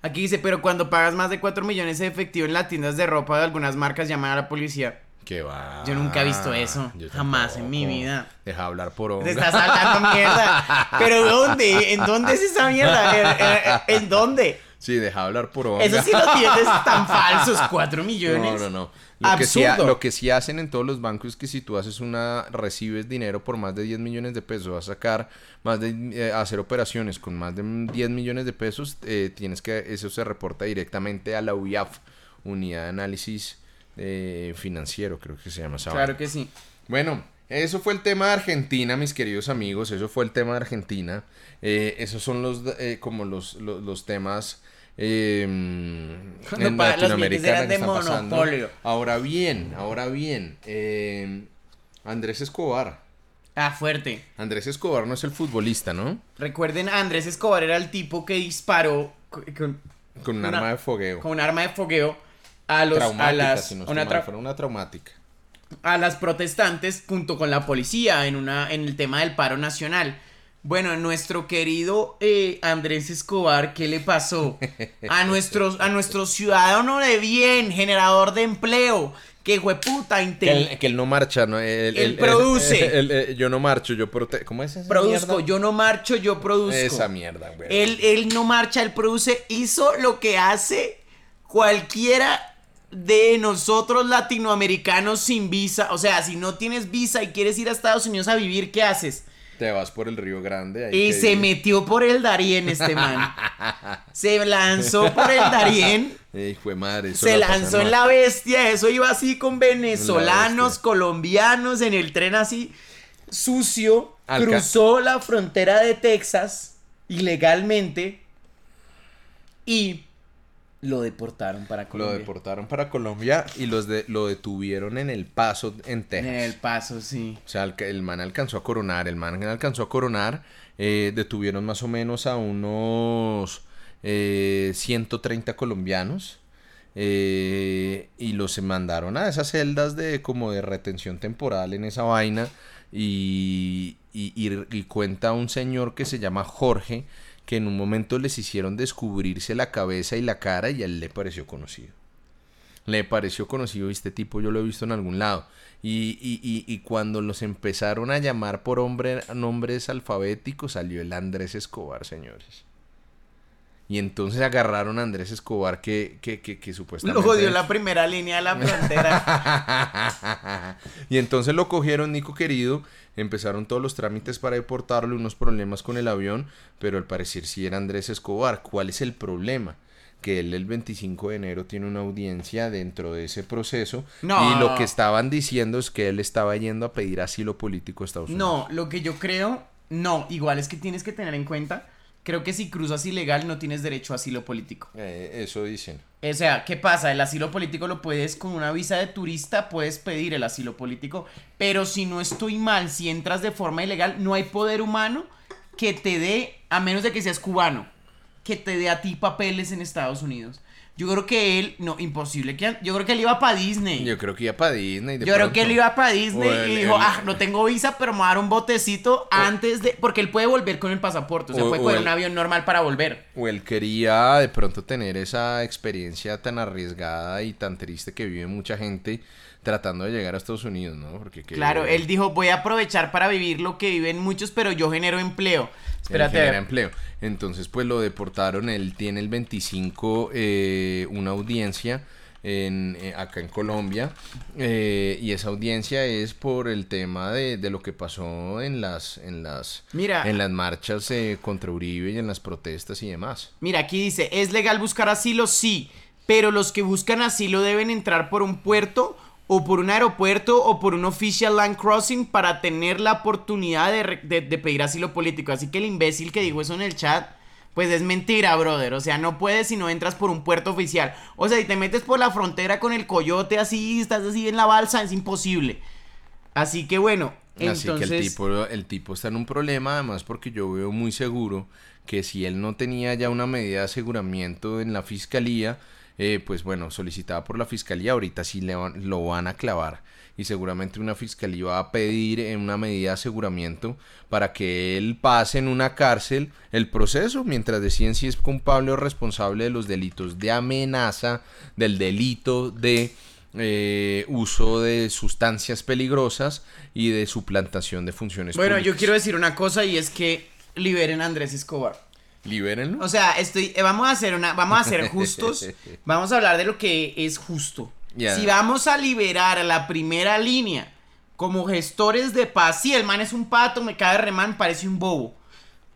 Aquí dice, pero cuando pagas más de 4 millones de efectivo en las tiendas de ropa de algunas marcas, llaman a la policía. ¿Qué va? Yo nunca he visto eso. Jamás en mi vida. Deja hablar por Te honra. estás hablando mierda. ¿Pero dónde? ¿En dónde es esa mierda? ¿En, en- en dónde? Sí, deja hablar por honra. Eso sí lo tienes tan falsos, 4 millones. No, no, no. Lo que, sí, ha- Absurdo. lo que sí hacen en todos los bancos es que si tú haces una, recibes dinero por más de 10 millones de pesos, vas a sacar más de, eh, hacer operaciones con más de 10 millones de pesos, eh, tienes que, eso se reporta directamente a la UIAF, Unidad de Análisis eh, Financiero, creo que se llama esa Claro que sí. Bueno, eso fue el tema de Argentina, mis queridos amigos. Eso fue el tema de Argentina. Eh, esos son los eh, como los, los, los temas eh, en pa- los que de están pasando. monopolio. Ahora bien, ahora bien, eh, Andrés Escobar. Ah, fuerte. Andrés Escobar no es el futbolista, ¿no? Recuerden, Andrés Escobar era el tipo que disparó co- con, Con un Una- arma de fogueo. con un arma de fogueo a los a las si no una estoy mal, tra- fue una traumática. a las protestantes junto con la policía en una en el tema del paro nacional. Bueno, nuestro querido eh, Andrés Escobar, ¿qué le pasó? A nuestros, a nuestro ciudadano de bien, generador de empleo, que hueputa, Que intel- él, que él no marcha, ¿no? Él, Él produce. él- yo no marcho, yo prote... ¿Cómo es esa produzco, mierda? yo no marcho, yo produzco. Esa mierda, güey. Él, él no marcha, él produce, hizo lo que hace cualquiera de nosotros latinoamericanos sin visa. O sea, si no tienes visa y quieres ir a Estados Unidos a vivir, ¿qué haces? Te vas por el Río Grande. ahí Y se metió por el Darién este man. se lanzó por el Darién. Ey, fue madre. eso Se la lanzó en la bestia. Eso iba así con venezolanos, colombianos en el tren así sucio. Alca- cruzó la frontera de Texas ilegalmente y lo deportaron para Lo Colombia. deportaron para Colombia y los de, lo detuvieron en El Paso, en Texas. En el paso, sí. O sea, el, el man alcanzó a coronar, el man alcanzó a coronar. eh, detuvieron más o menos a unos 130 colombianos. y los mandaron a esas celdas de como de retención temporal en esa vaina y, y, cuenta un señor que se llama Jorge que en un momento les hicieron descubrirse la cabeza y la cara y a él le pareció conocido. Le pareció conocido este tipo yo lo he visto en algún lado. Y, y, y, cuando los empezaron a llamar por hombre, nombres alfabéticos salió el Andrés Escobar, señores. Y entonces agarraron a Andrés Escobar que, que, que, que supuestamente... Lo jodió la primera línea de la frontera. y entonces lo cogieron, Nico querido, empezaron todos los trámites para deportarlo, unos problemas con el avión, pero al parecer sí era Andrés Escobar. ¿Cuál es el problema? que él el 25 de enero tiene una audiencia dentro de ese proceso y lo que estaban diciendo es que él estaba yendo a pedir asilo político a Estados Unidos. No, lo que yo creo, no, igual es que tienes que tener en cuenta creo que si cruzas ilegal no tienes derecho a asilo político. Eh, eso dicen. O sea, ¿qué pasa? El asilo político lo puedes con una visa de turista, puedes pedir el asilo político, pero si no estoy mal, si entras de forma ilegal, no hay poder humano que te dé, a menos de que seas cubano, que te dé a ti papeles en Estados Unidos. Yo creo que él, no, imposible. Que, yo creo que él iba para Disney. Yo creo que iba para Disney. yo creo que él iba para Disney y dijo, ah, no tengo visa, pero me voy a dar un botecito antes de. Porque él puede volver con el pasaporte. O sea, puede coger un avión normal para volver. O él quería de pronto tener esa experiencia tan arriesgada y tan triste que vive mucha gente tratando de llegar a Estados Unidos, ¿no? Porque claro, él dijo, voy a aprovechar para vivir lo que viven muchos, pero yo genero empleo. Espérate. Genera empleo. Entonces, pues lo deportaron, él tiene el 25 eh, una audiencia. En, eh, acá en Colombia eh, y esa audiencia es por el tema de, de, lo que pasó en las en las mira, en las marchas contra Uribe y en las protestas y demás. Mira, aquí dice, ¿es legal buscar asilo? Sí, pero los que buscan asilo deben entrar por un puerto o por un aeropuerto o por un official land crossing para tener la oportunidad de, pedir asilo político. Así que el imbécil que dijo eso en el chat, pues es mentira, brother. O sea, no puedes si no entras por un puerto oficial. O sea, si te metes por la frontera con el coyote así, estás así en la balsa, es imposible. Así que bueno, entonces... Así que el tipo, el tipo está en un problema, además porque yo veo muy seguro que si él no tenía ya una medida de aseguramiento en la fiscalía, eh, pues bueno, solicitada por la fiscalía, ahorita sí le lo van a clavar y seguramente una fiscalía va a pedir en una medida de aseguramiento para que él pase en una cárcel el proceso mientras deciden si es culpable o responsable de los delitos de amenaza, del delito de eh, uso de sustancias peligrosas y de suplantación de funciones bueno, yo quiero decir una cosa y es que liberen a Andrés Escobar. Libérenlo. O sea, estoy, eh, vamos a hacer una, vamos a ser justos, vamos a hablar de lo que es justo. Si vamos a liberar a la primera línea como gestores de paz, si el man es un pato, me cae remán, parece un bobo.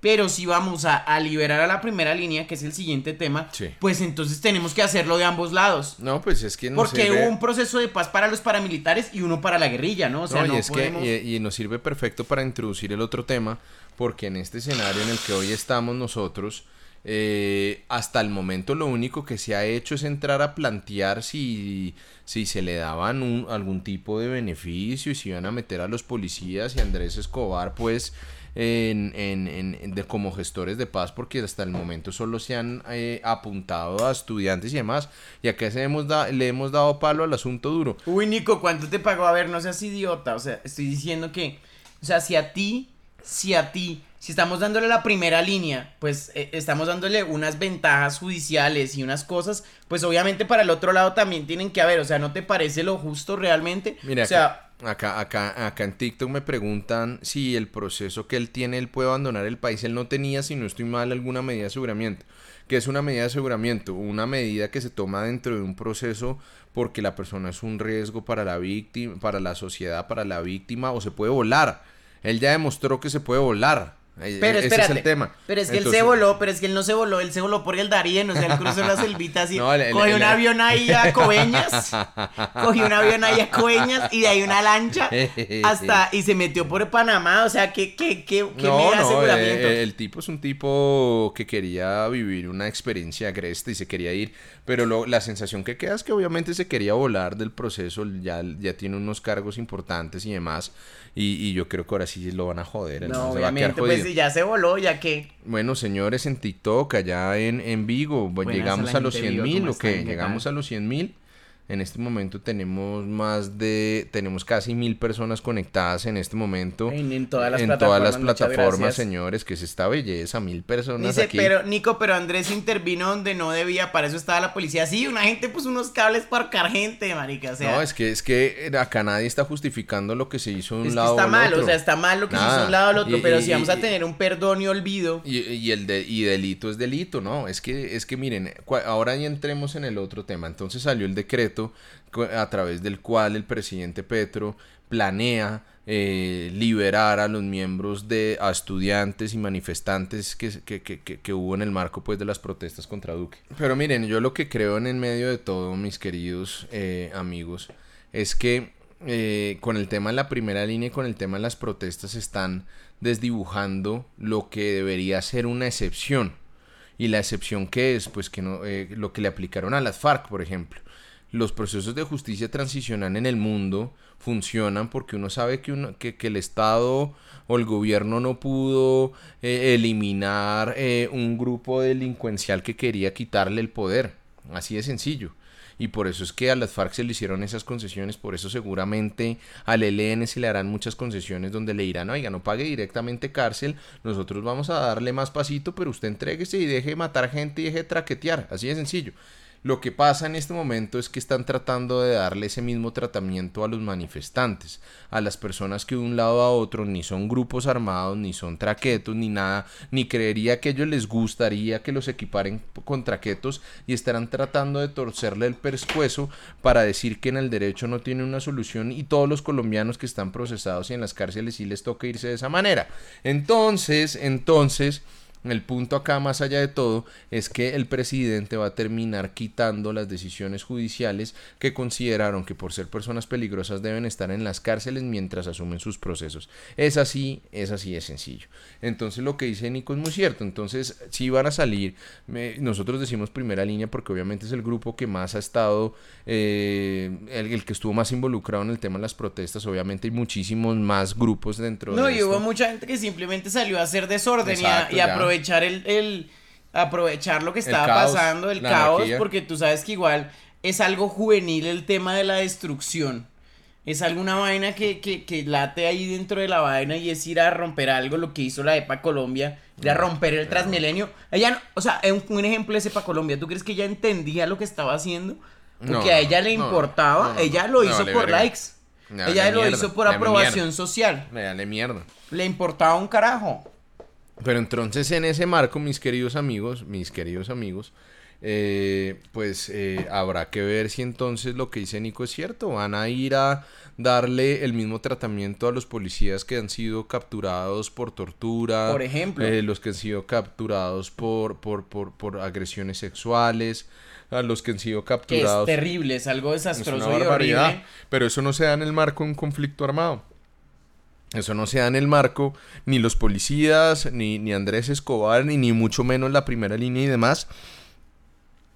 Pero si vamos a, liberar a la primera línea, que es el siguiente tema, pues entonces tenemos que hacerlo de ambos lados. No, pues es que no Porque hubo un proceso de paz para los paramilitares y uno para la guerrilla, ¿no? O sea, no, y es que y nos sirve perfecto para introducir el otro tema, porque en este escenario en el que hoy estamos nosotros, eh, hasta el momento lo único que se ha hecho es entrar a plantear si, si se le daban algún tipo de beneficio y si iban a meter a los policías y Andrés Escobar pues en, en, de, como gestores de paz porque hasta el momento solo se han eh, apuntado a estudiantes y demás y acá se hemos le hemos dado palo al asunto duro. Uy Nico, ¿cuánto te pagó? A ver, no seas idiota, o sea, estoy diciendo que, o sea, si a ti si a ti, si estamos dándole la primera línea, pues eh, estamos dándole unas ventajas judiciales y unas cosas, pues obviamente para el otro lado también tienen que haber, o sea, ¿no te parece lo justo realmente? Mira, o sea, acá, acá, acá en TikTok me preguntan si el proceso que él tiene, él puede abandonar el país, él no tenía, si no estoy mal, alguna medida de aseguramiento. ¿Qué es una medida de aseguramiento? Una medida que se toma dentro de un proceso porque la persona es un riesgo para la víctima, para la sociedad, para la víctima, o se puede volar él ya demostró que se puede volar. Eh, pero Ese es el tema. Pero es que él se voló, pero es que él no se voló, él se voló por el Darien, o sea, él cruzó la selvita así. cogió un avión ahí a Coveñas, cogió un avión ahí a Coveñas y de ahí una lancha hasta y se metió por Panamá, o sea, ¿qué, qué, qué, qué no, no, eh, el tipo es un tipo que quería vivir una experiencia agreste y se quería ir, pero la sensación que queda es que obviamente se quería volar del proceso, ya, ya tiene unos cargos importantes y demás. Y, yo creo que ahora sí lo van a joder. No, obviamente, pues si ya se voló, ya que. Bueno, señores, en TikTok, allá en, en Vigo, Buenas llegamos a a los gente de 100 Vigo, mil, ¿cómo ¿o qué? Llegamos a los 100 mil. En este momento tenemos más de, tenemos casi mil personas conectadas en este momento. En- en todas las en plataformas, todas las plataformas, señores, que es esta belleza, mil personas Dice, aquí. pero Nico, pero Andrés intervino donde no debía, para eso estaba la policía. Sí, una gente puso unos cables para arcar gente, marica. O sea, no, es que, es que acá nadie está justificando lo que se hizo de un es que lado está al mal, otro. o sea, está mal lo que se hizo de un lado al otro, Y- pero y- si vamos y- a tener un perdón y olvido. Y, y el de, y delito es delito, ¿no? Es que, es que miren, ahora ya entremos en el otro tema. Entonces salió el decreto a través del cual el presidente Petro planea eh, liberar a los miembros de a estudiantes y manifestantes que, que, que, que- que hubo en el marco pues de las protestas contra Duque. Pero miren, yo lo que creo en el medio de todo, mis queridos eh, amigos, es que eh, con el tema de la primera línea y con el tema de las protestas están desdibujando lo que debería ser una excepción. Y la excepción que es, pues que no, eh, lo que le aplicaron a las FARC, por ejemplo. Los procesos de justicia transicional en el mundo funcionan porque uno sabe que, uno, que, el Estado o el gobierno no pudo eh, eliminar eh, un grupo delincuencial que quería quitarle el poder. Así de sencillo. Y por eso es que a las FARC se le hicieron esas concesiones, por eso seguramente al ELN se le harán muchas concesiones donde le dirán, oiga, no pague directamente cárcel, nosotros vamos a darle más pasito, pero usted entréguese y deje de matar gente y deje de traquetear, así de sencillo. Lo que pasa en este momento es que están tratando de darle ese mismo tratamiento a los manifestantes, a las personas que de un lado a otro ni son grupos armados, ni son traquetos, ni nada, ni creería que a ellos les gustaría que los equiparen con traquetos y estarán tratando de torcerle el pescuezo para decir que en el derecho no tiene una solución y todos los colombianos que están procesados y en las cárceles sí les toca irse de esa manera. Entonces, entonces... El punto acá, más allá de todo, es que el presidente va a terminar quitando las decisiones judiciales que consideraron que por ser personas peligrosas deben estar en las cárceles mientras asumen sus procesos. Es así, es así de sencillo. Entonces lo que dice Nico es muy cierto. Entonces, si van a salir, me- nosotros decimos primera línea porque obviamente es el grupo que más ha estado, eh, el, el que estuvo más involucrado en el tema de las protestas. Obviamente hay muchísimos más grupos dentro No, de y esto. hubo mucha gente que simplemente salió a hacer desorden y a- y. aprovechar el, el- aprovechar lo que estaba caos, pasando, el caos, anarquía. porque tú sabes que igual es algo juvenil el tema de la destrucción. Es alguna vaina que, que, que late ahí dentro de la vaina y es ir a romper algo, lo que hizo la EPA Colombia, ir a romper el Transmilenio. Ella, no- o sea, un, un ejemplo de EPA Colombia, ¿tú crees que ella entendía lo que estaba haciendo? Porque No, a ella le importaba, no, ella lo hizo vale por verga. likes. Ella lo mierda, hizo por aprobación mierda. social. Me dale mierda. Le importaba un carajo. Pero entonces en ese marco, mis queridos amigos, mis queridos amigos, eh, pues eh, habrá que ver si entonces lo que dice Nico es cierto. Van a ir a darle el mismo tratamiento a los policías que han sido capturados por tortura. Por ejemplo. eh, los que han sido capturados por, por, por, por agresiones sexuales. A los que han sido Que es capturados. terrible, es algo Es desastroso una y barbaridad. horrible. Pero eso no se da en el marco de un conflicto armado. Eso no se da en el marco, ni los policías, ni, ni Andrés Escobar, ni, ni mucho menos la primera línea y demás,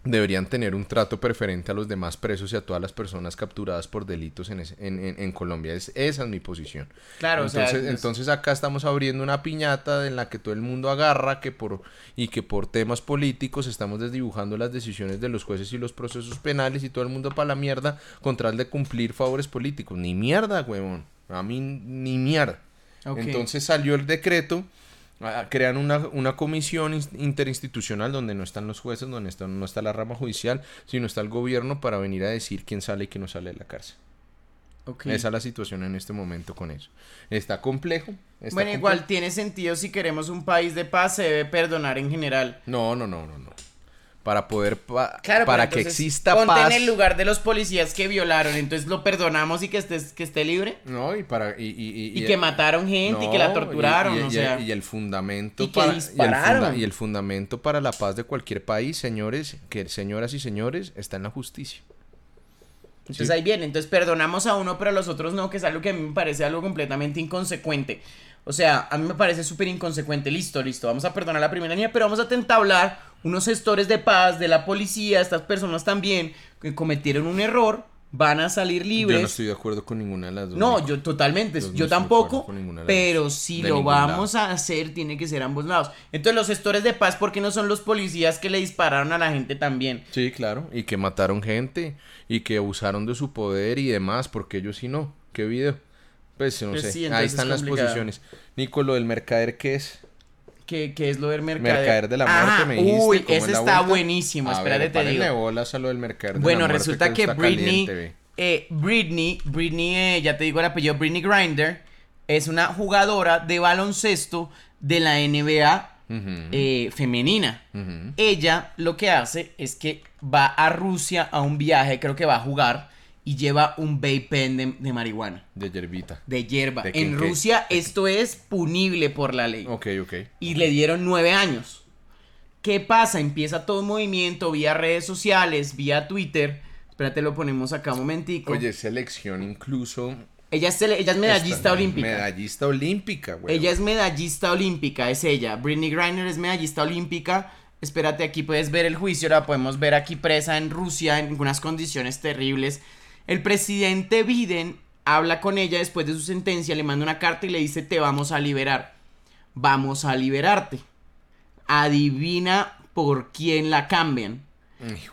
deberían tener un trato preferente a los demás presos y a todas las personas capturadas por delitos en, ese- en, en- en Colombia. Es, esa es mi posición. Claro, o sea, entonces, es- entonces acá estamos abriendo una piñata en la que todo el mundo agarra que por y que por temas políticos estamos desdibujando las decisiones de los jueces y los procesos penales y todo el mundo para la mierda con tal de cumplir favores políticos. Ni mierda, huevón. A mí ni mierda. Entonces salió el decreto, crean una, una comisión ins- interinstitucional donde no están los jueces, donde está- no está la rama judicial, sino está el gobierno para venir a decir quién sale y quién no sale de la cárcel. Esa es la situación en este momento con eso. Está complejo. está Bueno, complejo. igual tiene sentido si queremos un país de paz, se debe perdonar en general. No, no, no, no, no. Para poder, pa- Claro, para que exista ponte paz. en el lugar de los policías que violaron, entonces lo perdonamos y que estés, que esté libre. No, y para y, y, Y, que mataron gente y que la torturaron, y, y- o y- sea. y el fundamento y que para, dispararon. Y el, funda- y el fundamento para la paz de cualquier país, señores, que señoras y señores, está en la justicia. Entonces Sí. ahí viene, entonces perdonamos a uno, pero a los otros no, que es algo que a mí me parece algo completamente inconsecuente. O sea, a mí me parece súper inconsecuente. Listo, listo, vamos a perdonar la primera línea, pero vamos a entablar unos gestores de paz, de la policía, estas personas también, que cometieron un error, van a salir libres. Yo no estoy de acuerdo con ninguna de las dos. No, yo totalmente, Yo tampoco, pero si De lo vamos a hacer, tiene que ser ambos lados. Entonces, los gestores de paz, ¿por qué no son los policías que le dispararon a la gente también? Sí, claro. Y que mataron gente y que abusaron de su poder y demás, porque ellos sí no. ¿Qué video? Pues no Pues sé. sí, Ahí están es las posiciones. Nico, lo del mercader, ¿qué es? ¿Qué, qué es lo del mercader? Mercader de la muerte, me dijiste. Uy, ¿cómo es ese la está buenísimo. Espérate, te digo. bolas a lo del mercader de Bueno, la muerte, resulta que, Britney, caliente, eh, Britney, Britney, eh, ya te digo el apellido, Britney Grinder, es una jugadora de baloncesto de la NBA eh, femenina. Ella lo que hace es que va a Rusia a un viaje, creo que va a jugar, y lleva un vape pen de, de marihuana, De yerbita. de hierba. ¿De qué, en? Rusia esto es punible por la ley. Ok, ok. Y le dieron nueve años. ¿Qué pasa? Empieza todo un movimiento vía redes sociales, vía Twitter. Espérate, lo ponemos acá un momentico. Oye, selección incluso. ella, es, ella es medallista esta- olímpica. Medallista olímpica, güey. Ella es medallista olímpica, es ella. Britney Griner es medallista olímpica. Espérate, aquí puedes ver el juicio, la podemos ver aquí presa en Rusia en unas condiciones terribles. El presidente Biden habla con ella después de su sentencia, le manda una carta y le dice, te vamos a liberar. Vamos a liberarte. Adivina por quién la cambian.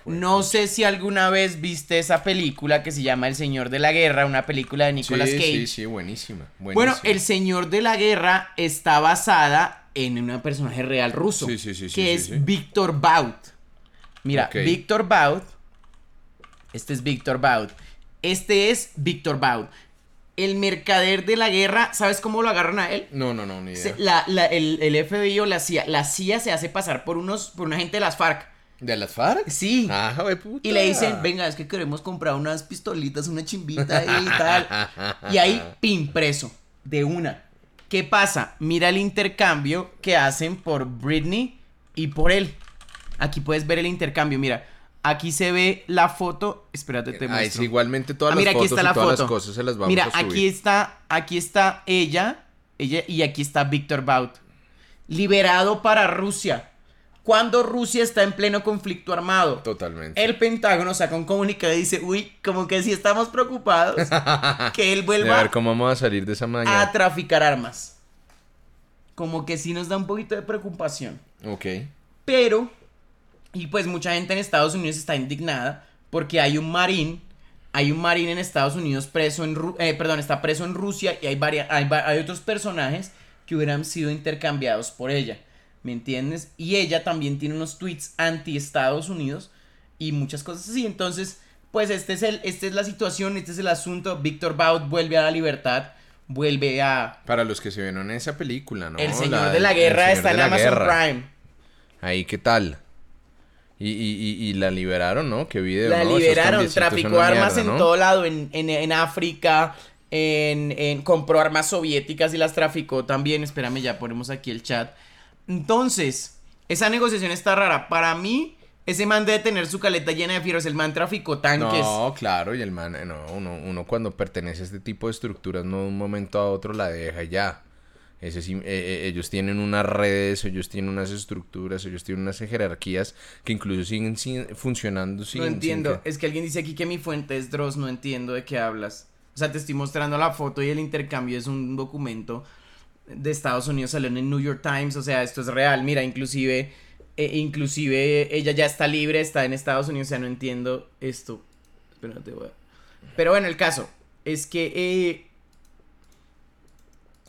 No sé si alguna vez viste esa película que se llama El Señor de la Guerra, una película de Nicolas sí, Cage. Sí, sí, buenísima. Bueno, buenísima. El Señor de la Guerra está basada en un personaje real ruso. Sí, sí, que es. Víctor Baut. Mira, Ok. Víctor Baut. Este es Víctor Baut. Este es Víctor Baut. El mercader de la guerra, ¿sabes cómo lo agarran a él? No, no, no, ni idea. Se- la- la- el, el FBI o la CIA, la CIA se hace pasar por unos, por una gente de las FARC. ¿De las FARC? Sí. Ah, puta. Y le dicen, venga, es que queremos comprar unas pistolitas, una chimbita y tal. Y ahí, pin, preso. De una. ¿Qué pasa? Mira el intercambio que hacen por Britney y por él. Aquí puedes ver el intercambio. Mira, aquí se ve la foto. Espérate, te Ahí muestro. sí, igualmente todas Ah, las mira, aquí fotos está y la todas foto. las cosas se las vamos Mira, a subir. aquí está, aquí está ella, ella y aquí está Víctor Baut. Liberado para Rusia. Cuando Rusia está en pleno conflicto armado. Totalmente. El Pentágono saca un comunicado y dice, uy, como que si estamos preocupados que él vuelva ver cómo vamos a salir de esa a mañana. traficar armas. Como que sí nos da un poquito de preocupación. Ok. Pero, y pues mucha gente en Estados Unidos está indignada porque hay un marín, hay un marín en Estados Unidos preso en, Ru- eh, perdón, está preso en Rusia y hay, hay, otros personajes que hubieran sido intercambiados por ella. ¿Me entiendes? Y ella también tiene unos tweets anti Estados Unidos y muchas cosas así. Entonces, pues este es el, esta es la situación, este es el asunto. Víctor Baut vuelve a la libertad, vuelve a... Para los que se vieron en esa película, ¿no? el Señor de la Guerra está en Amazon Guerra. Prime. Ahí, ¿qué tal? Y, y, y, y la liberaron, ¿no? ¿Qué video? La liberaron, traficó armas mierda, en todo lado, en, en, en África, en, en- compró armas soviéticas y las traficó también. Espérame, ya ponemos aquí el chat. Entonces, esa negociación está rara. Para mí, ese man debe tener su caleta llena de fierros. El man traficó tanques. No, claro, y el man, eh, no, uno, uno cuando pertenece a este tipo de estructuras, no de un momento a otro la deja y ya. Sí, eh, eh, ellos tienen unas redes, ellos tienen unas estructuras, ellos tienen unas jerarquías que incluso siguen, sin- funcionando sin... no sin entiendo. que- Es que alguien dice aquí que mi fuente es Dross. No entiendo de qué hablas. O sea, te estoy mostrando la foto y el intercambio es un documento de Estados Unidos. Salió en el New York Times. O sea, esto es real. Mira, inclusive, eh, inclusive ella ya está libre, está en Estados Unidos. O sea, no entiendo esto. Espérate, voy a- Pero bueno, el caso es que eh,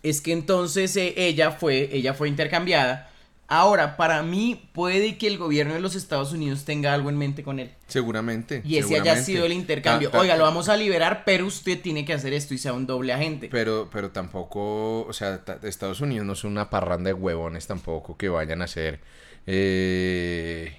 es que entonces eh, ella fue ella fue intercambiada. Ahora, para mí puede que el gobierno de los Estados Unidos tenga algo en mente con él. Seguramente. Y ese haya sido el intercambio. Oiga, lo vamos a liberar, pero usted tiene que hacer esto y sea un doble agente. Pero, pero tampoco, o sea, ta- Estados Unidos no es una parranda de huevones tampoco que vayan a hacer eh,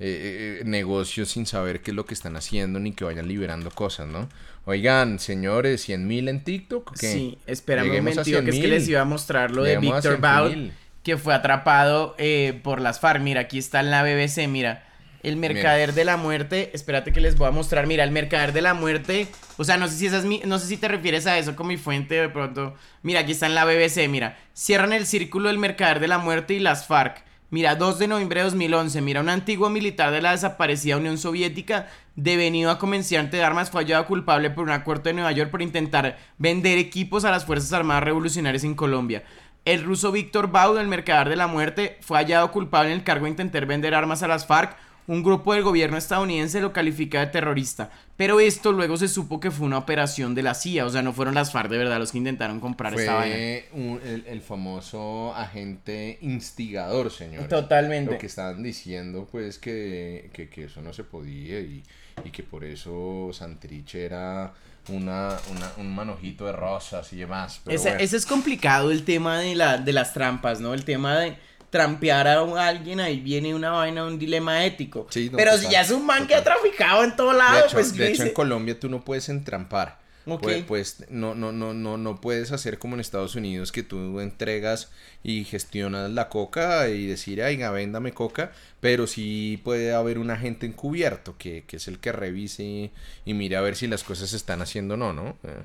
eh, eh, negocios sin saber qué es lo que están haciendo ni que vayan liberando cosas, ¿no? Oigan, señores, 100 mil en TikTok. ¿o ¿Qué? Sí, espérame un momentico, que es que 100.000. les iba a mostrar lo de Víctor Baut, 100.000. que fue atrapado eh, por las FARC. Mira, aquí está en la BBC, mira. El mercader de la muerte, espérate que les voy a mostrar. Mira, el mercader de la muerte. O sea, no sé si esa es mi, no sé si te refieres a eso con mi fuente de pronto. Mira, aquí está en la BBC, mira. Cierran el círculo del mercader de la muerte y las FARC. Mira, 2 de noviembre de 2011. Mira, un antiguo militar de la desaparecida Unión Soviética, devenido a comerciante de armas, fue hallado culpable por un acuerdo de Nueva York por intentar vender equipos a las Fuerzas Armadas Revolucionarias en Colombia. El ruso Víctor Baud, el mercader de la muerte, fue hallado culpable en el cargo de intentar vender armas a las FARC un grupo del gobierno estadounidense lo califica de terrorista, pero esto luego se supo que fue una operación de la CIA, o sea, no fueron las FARC de verdad los que intentaron comprar esta vaina. el, el, famoso agente instigador, señor. Totalmente. Lo que estaban diciendo, pues, que, que, que eso no se podía y, y que por eso Santrich era una, una, un manojito de rosas y demás. ese, ese, es complicado el tema de, la, de las trampas, ¿no? El tema de trampear a alguien, ahí viene una vaina, un dilema ético. Pero si ya es un man que ha traficado en todo lado, pues De hecho, en Colombia tú no puedes entrampar. Pues, pues, no, no, no, no, no puedes hacer como en Estados Unidos que tú entregas y gestionas la coca y decir, ay, véndame coca, pero sí puede haber un agente encubierto que, que es el que revise y, y mire a ver si las cosas se están haciendo o no, ¿no? Eh.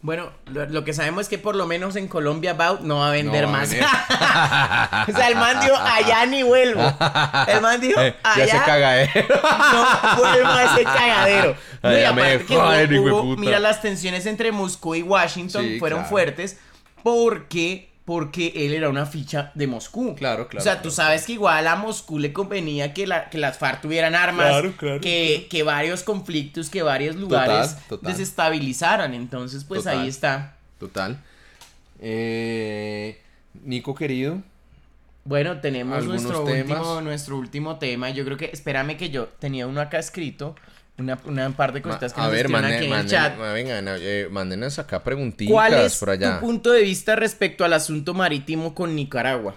Bueno, lo, que sabemos es que por lo menos en Colombia Bout no va a vender más. o sea, el man dijo, allá ni vuelvo. El man dijo, allá. Ya se cagadero. no vuelvo a ese cagadero. me mira, las tensiones entre Moscú y Washington fueron fuertes porque porque él era una ficha de Moscú. Claro, claro. O sea, tú sabes que igual a Moscú le convenía que, la, que las FARC tuvieran armas, que, que, varios conflictos, que varios lugares desestabilizaran. Entonces, pues ahí está. Total. Eh, Nico, querido. Bueno, tenemos nuestro último, nuestro último tema. Yo creo que, espérame que yo tenía uno acá escrito una, una par de cositas que nos ver, aquí en el chat. Venga, eh, mándenos acá preguntitas ¿Cuál es por allá. tu punto de vista respecto al asunto marítimo con Nicaragua?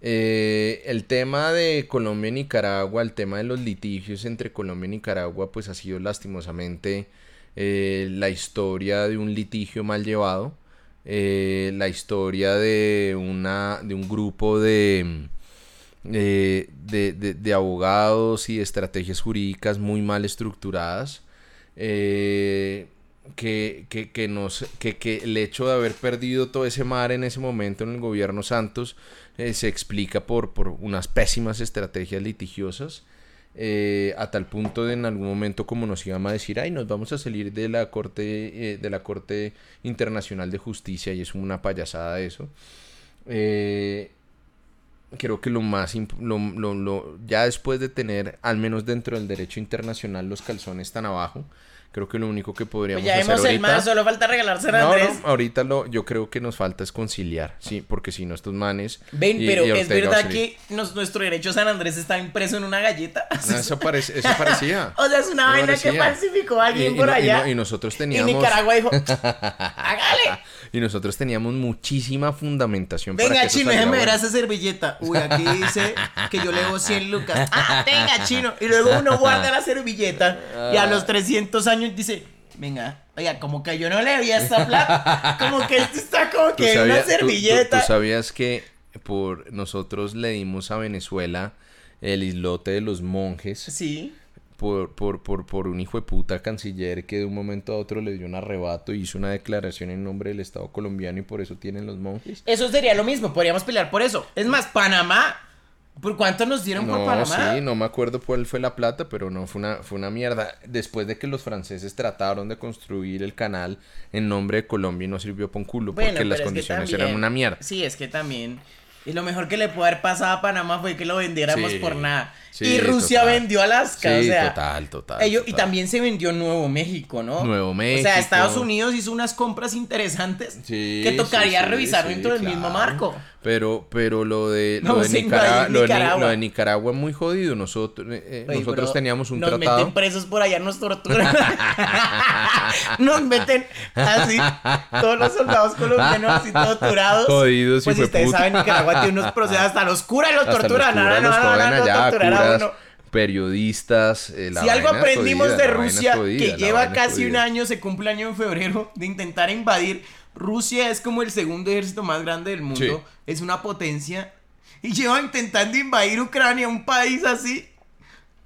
Eh, el tema de Colombia y Nicaragua, el tema de los litigios entre Colombia y Nicaragua, pues ha sido lastimosamente eh, la historia de un litigio mal llevado, la historia de, una, de un grupo de eh, de, de, abogados y estrategias jurídicas muy mal estructuradas. Eh, que, que, que, nos, que, que, el hecho de haber perdido todo ese mar en ese momento en el gobierno Santos eh, se explica por, por, unas pésimas estrategias litigiosas. a tal punto de en algún momento como nos iban a decir, ay, nos vamos a salir de la Corte, de la Corte Internacional de Justicia y es una payasada eso creo que lo más lo, lo, lo, ya después de tener al menos dentro del derecho internacional los calzones tan abajo Creo que lo único que podríamos pues ya hacer ahorita... el más, solo falta regalarse a Andrés. No, ahorita lo, yo creo que nos falta es conciliar, sí, porque si no estos manes... Ven, pero es verdad que nuestro derecho San Andrés está impreso en una galleta. No, eso, parece, eso parecía. o sea, es una vaina que falsificó alguien por allá. Y, nosotros teníamos... Y Nicaragua dijo, hágale. y nosotros teníamos muchísima fundamentación Venga, para que chino, déjeme ver esa servilleta. Uy, aquí dice que yo le debo 100 lucas. Ah, venga, chino. Y luego uno guarda la servilleta y a los 300 años dice, venga, oiga, como que yo no le vi esa plata, como que esto está como que una servilleta. Tú, sabías que por nosotros le dimos a Venezuela el islote de los monjes. Sí. Por, por, por, por un hijo de puta canciller que de un momento a otro le dio un arrebato y hizo una declaración en nombre del Estado colombiano y por eso tienen los monjes. Eso sería lo mismo, podríamos pelear por eso. Es más, Panamá ¿Por cuánto nos dieron por Panamá? Sí, no me acuerdo cuál fue la plata, pero no, fue una, fue una mierda. Después de que los franceses trataron de construir el canal en nombre de Colombia y no sirvió por un culo, porque las condiciones eran una mierda. Sí, es que también y lo mejor que le pudo haber pasado a Panamá fue que lo vendiéramos por nada. y Rusia vendió Alaska, o sea. Total, total, ellos, Y también se vendió Nuevo México, ¿no? Nuevo México. O sea, Estados Unidos hizo unas compras interesantes que tocaría revisar dentro del mismo marco. Pero, pero lo de, lo, de Nicaragua, lo, de, Nicaragua es muy jodido. Nosotros, eh, eh, nosotros teníamos un nos tratado. Nos meten presos por allá, nos torturan. nos meten así, todos los soldados colombianos así torturados. Jodidos pues si ustedes saben, Nicaragua tiene unos procesos, hasta los curas los torturan. Los curas no, no, no, no, allá, curas, periodistas. Eh, si algo aprendimos de Rusia, que lleva casi un año, se cumple año en febrero, de intentar invadir Rusia es como el segundo ejército más grande del mundo. Es una potencia. Y lleva intentando invadir Ucrania, un país así,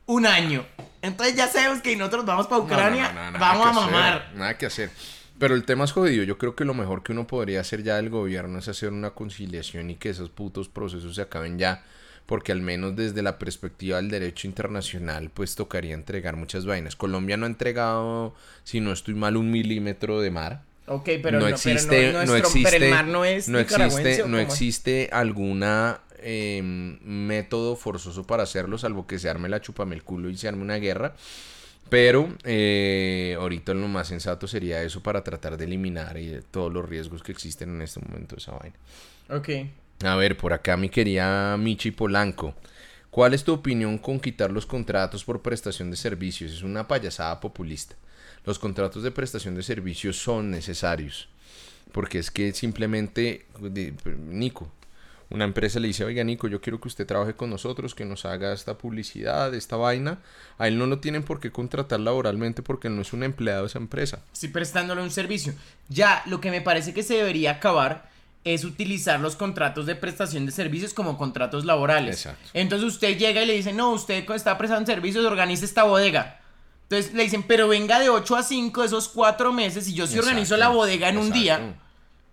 un año. Entonces ya sabemos que nosotros vamos para Ucrania, vamos a mamar. nada que hacer. Pero el tema es jodido. Yo creo que lo mejor que uno podría hacer ya del gobierno es hacer una conciliación y que esos putos procesos se acaben ya. Porque al menos desde la perspectiva del derecho internacional, pues tocaría entregar muchas vainas. Colombia no ha entregado, si no estoy mal, un milímetro de mar. Ok, pero no, existe, no, existe, el mar no es no existe, no existe alguna em, método forzoso para hacerlo, salvo que se arme la chupame el culo y se arme una guerra. Pero eh, ahorita lo más sensato sería eso para tratar de eliminar eh, todos los riesgos que existen en este momento de esa vaina. Ok. A ver, por acá mi querida Michi Polanco. ¿Cuál es tu opinión con quitar los contratos por prestación de servicios? Es una payasada populista. Los contratos de prestación de servicios son necesarios. Porque es que simplemente, Nico, una empresa le dice, oiga Nico, yo quiero que usted trabaje con nosotros, que nos haga esta publicidad, esta vaina. A él no lo tienen por qué contratar laboralmente porque no es un empleado de esa empresa. Sí, prestándole un servicio. Ya, lo que me parece que se debería acabar es utilizar los contratos de prestación de servicios como contratos laborales. Exacto. Entonces usted llega y le dice, no, usted está prestando servicios, organiza esta bodega. Entonces le dicen, pero venga de 8 a 5 de esos 4 meses y yo si organizo la bodega en un día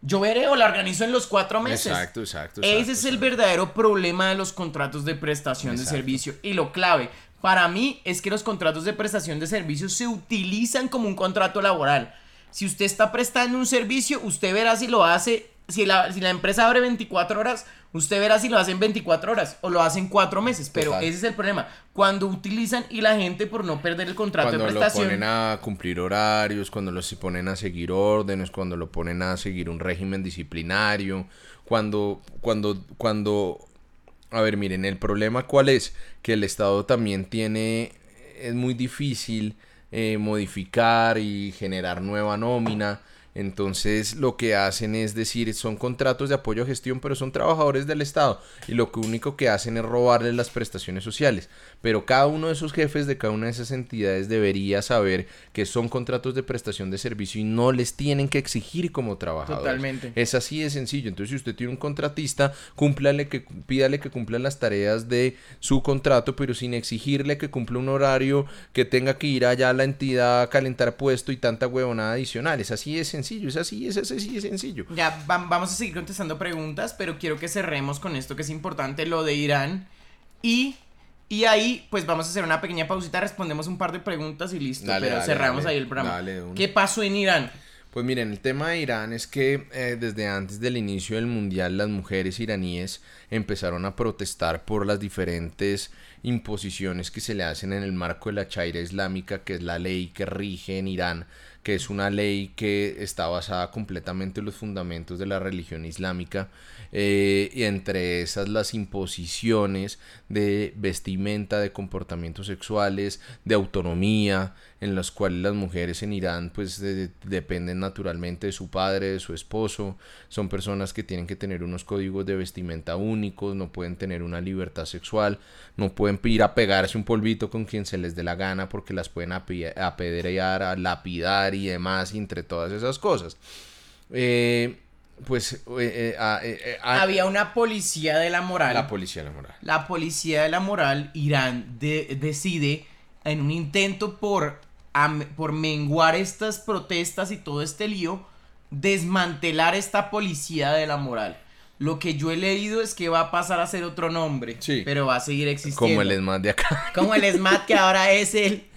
yo veré o la organizo en los cuatro meses. Exacto, exacto. Ese es el verdadero problema de los contratos de prestación de servicio. Y lo clave, para mí, es que los contratos de prestación de servicio se utilizan como un contrato laboral. Si usted está prestando un servicio, usted verá si lo hace, si la, si la empresa abre 24 horas, Usted verá si lo hacen 24 horas o lo hacen 4 meses, pero ese es el problema. Cuando utilizan y la gente por no perder el contrato de prestación. Cuando lo ponen a cumplir horarios, cuando los ponen a seguir órdenes, cuando lo ponen a seguir un régimen disciplinario, cuando, cuando, cuando, a ver, miren, el problema cuál es, que el Estado también tiene, es muy difícil eh, modificar y generar nueva nómina entonces lo que hacen es decir, son contratos de apoyo a gestión, pero son trabajadores del Estado y lo único que hacen es robarles las prestaciones sociales. Pero cada uno de esos jefes de cada una de esas entidades debería saber que son contratos de prestación de servicio y no les tienen que exigir como trabajadores. Totalmente. Es así de sencillo. Entonces si usted tiene un contratista, cúmplale que, pídale que cumpla las tareas de su contrato, pero sin exigirle que cumpla un horario, que tenga que ir allá a la entidad a calentar puesto y tanta huevonada adicional. Es así de sencillo sencillo, es así, es así, es sencillo. Ya, vamos a seguir contestando preguntas, pero quiero que cerremos con esto que es importante, lo de Irán. Y, y ahí, pues vamos a hacer una pequeña pausita, respondemos un par de preguntas y listo, pero cerramos ahí el programa. ¿Qué pasó en Irán? Pues miren, el tema de Irán es que eh, desde antes del inicio del mundial las mujeres iraníes empezaron a protestar por las diferentes imposiciones que se le hacen en el marco de la Chaira Islámica, que es la ley que rige en Irán que es una ley que está basada completamente en los fundamentos de la religión islámica eh, y entre esas las imposiciones de vestimenta, de comportamientos sexuales, de autonomía, en las cuales las mujeres en Irán pues dependen naturalmente de su padre, de su esposo, son personas que tienen que tener unos códigos de vestimenta únicos, no pueden tener una libertad sexual, no pueden ir a pegarse un polvito con quien se les dé la gana porque las pueden apedrear, a lapidar y demás, entre todas esas cosas. Eh, pues eh, eh, había una policía de la moral. La policía de la moral. La policía de la moral, Irán decide en un intento por, por menguar estas protestas y todo este lío, desmantelar esta policía de la moral. Lo que yo he leído es que va a pasar a ser otro nombre, sí. pero va a seguir existiendo. Como el ESMAD de acá. Como el ESMAD que ahora es el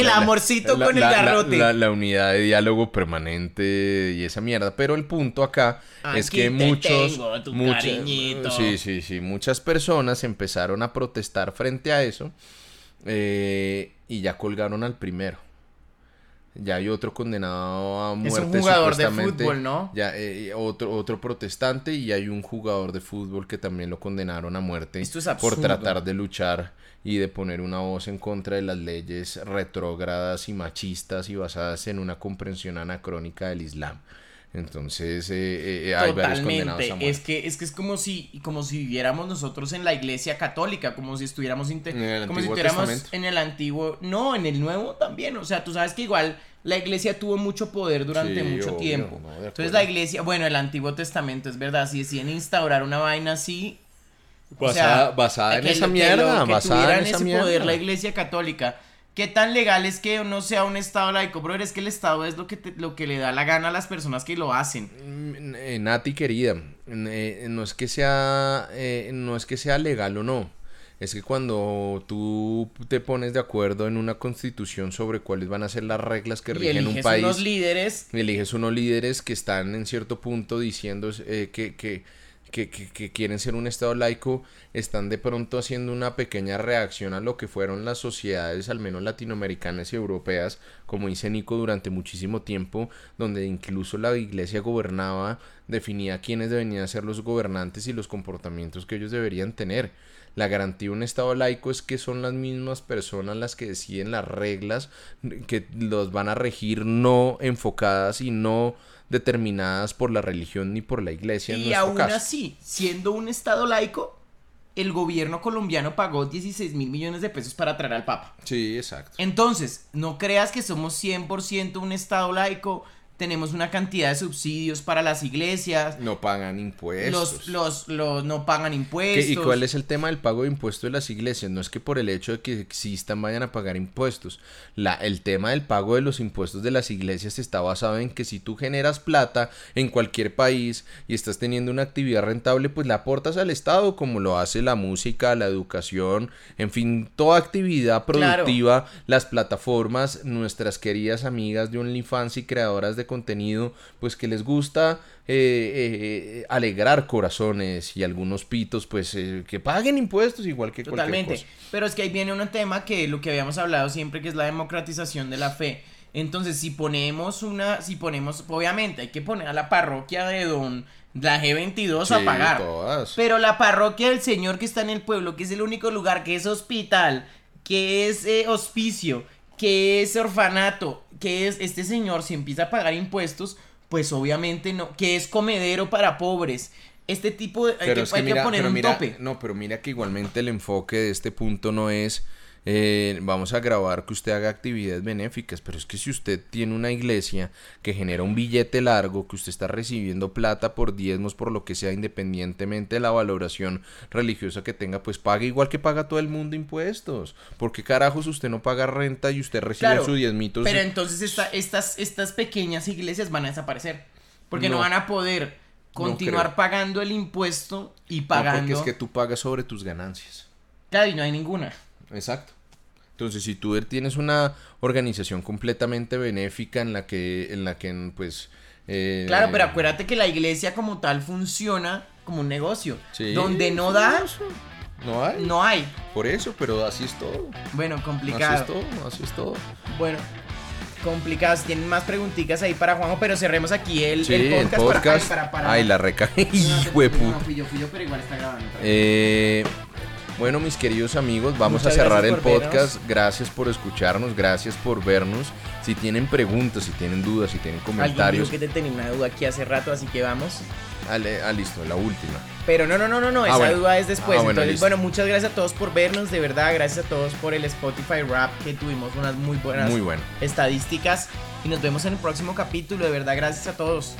el amorcito con el garrote. La, unidad de diálogo permanente y esa mierda. Pero el punto acá es que muchos. sí, sí, sí. Muchas personas empezaron a protestar frente a eso. Eh, y ya colgaron al primero. Ya hay otro condenado a muerte. Es un jugador de fútbol, ¿no? Ya, eh, otro, otro protestante y hay un jugador de fútbol que también lo condenaron a muerte por tratar de luchar y de poner una voz en contra de las leyes retrógradas y machistas y basadas en una comprensión anacrónica del Islam. Entonces eh, eh, hay varios condenados a Es que es que es como si como si viviéramos nosotros en la Iglesia católica, como si estuviéramos en como si estuviéramos en el antiguo, no, en el nuevo también, o sea, tú sabes que igual la Iglesia tuvo mucho poder durante mucho tiempo. Entonces la Iglesia, bueno, el Antiguo Testamento es verdad, si deciden instaurar una vaina así, basada, basada en esa mierda, basada en ese poder la Iglesia católica ¿Qué tan legal es que no sea un Estado laico, brother? Es que el Estado es lo que, lo que le da la gana a las personas que lo hacen. Mm, eh, Nati querida, eh, no es que sea eh, no es que sea legal o no. Es que cuando tú te pones de acuerdo en una constitución sobre cuáles van a ser las reglas que rigen un país, unos líderes, eliges unos líderes que están en cierto punto diciendo que, que que, quieren ser un Estado laico están de pronto haciendo una pequeña reacción a lo que fueron las sociedades, al menos latinoamericanas y europeas, como dice Nico, durante muchísimo tiempo, donde incluso la iglesia gobernaba, definía quiénes deberían ser los gobernantes y los comportamientos que ellos deberían tener. La garantía de un Estado laico es que son las mismas personas las que deciden las reglas que los van a regir no enfocadas y no determinadas por la religión ni por la iglesia. y aún así, siendo un Estado laico, el gobierno colombiano pagó 16 mil millones de pesos para traer al Papa. Sí, exacto. Entonces, no creas que somos 100% un Estado laico tenemos una cantidad de subsidios para las iglesias. No pagan impuestos. Los, los, no pagan impuestos. ¿Y cuál es el tema del pago de impuestos de las iglesias? No es que por el hecho de que existan vayan a pagar impuestos. La, el tema del pago de los impuestos de las iglesias está basado en que si tú generas plata en cualquier país y estás teniendo una actividad rentable, pues la aportas al Estado, como lo hace la música, la educación, en fin, toda actividad productiva, las plataformas, nuestras queridas amigas de OnlyFans y creadoras de contenido, pues que les gusta eh, eh, alegrar corazones y algunos pitos, pues eh, que paguen impuestos igual que Totalmente. Pero es que ahí viene un tema que lo que habíamos hablado siempre, que es la democratización de la fe. Entonces, si ponemos una, si ponemos, obviamente hay que poner a la parroquia de Don la G22 a pagar. Pero la parroquia del Señor que está en el pueblo, que es el único lugar que es hospital, que es hospicio, que es orfanato, que es este señor, si empieza a pagar impuestos, pues obviamente no, que es comedero para pobres. Este tipo de... Hay, que, poner un tope. No, pero mira que igualmente el enfoque de este punto no es eh, vamos a grabar que usted haga actividades benéficas, pero es que si usted tiene una iglesia que genera un billete largo, que usted está recibiendo plata por diezmos, por lo que sea, independientemente de la valoración religiosa que tenga, pues pague igual que paga todo el mundo impuestos. porque carajos usted no paga renta y usted recibe su diezmitos? Pero entonces estas, estas pequeñas iglesias van a desaparecer, porque no, van a poder continuar pagando el impuesto y pagando... porque es que tú pagas sobre tus ganancias. Claro, y no hay ninguna. Exacto. Entonces, si tú tienes una organización completamente benéfica en la que, en la que, pues... Eh, claro, pero acuérdate que la iglesia como tal funciona como un negocio. donde no da... No hay. No hay. Por eso, pero así es todo. Bueno, complicado. Así es todo, así es todo. Bueno, complicados. Tienen más preguntitas ahí para Juanjo, pero cerremos aquí el, podcast. Para, para, Ay, la reca. No, no, fui yo, fui yo, pero igual está grabando. Eh... Bueno, mis queridos amigos, vamos a cerrar el podcast. Gracias por escucharnos, gracias por vernos. Si tienen preguntas, si tienen dudas, si tienen comentarios. que te tenía una duda aquí hace rato, así que vamos. Ah, ah listo, la última. Pero no, no, no, no, no, ah, esa duda es después. Ah, bueno, Entonces, bueno, muchas gracias a todos por vernos, de verdad, gracias a todos por el Spotify Rap, que tuvimos unas muy buenas muy bueno. estadísticas. Y nos vemos en el próximo capítulo, de verdad, gracias a todos.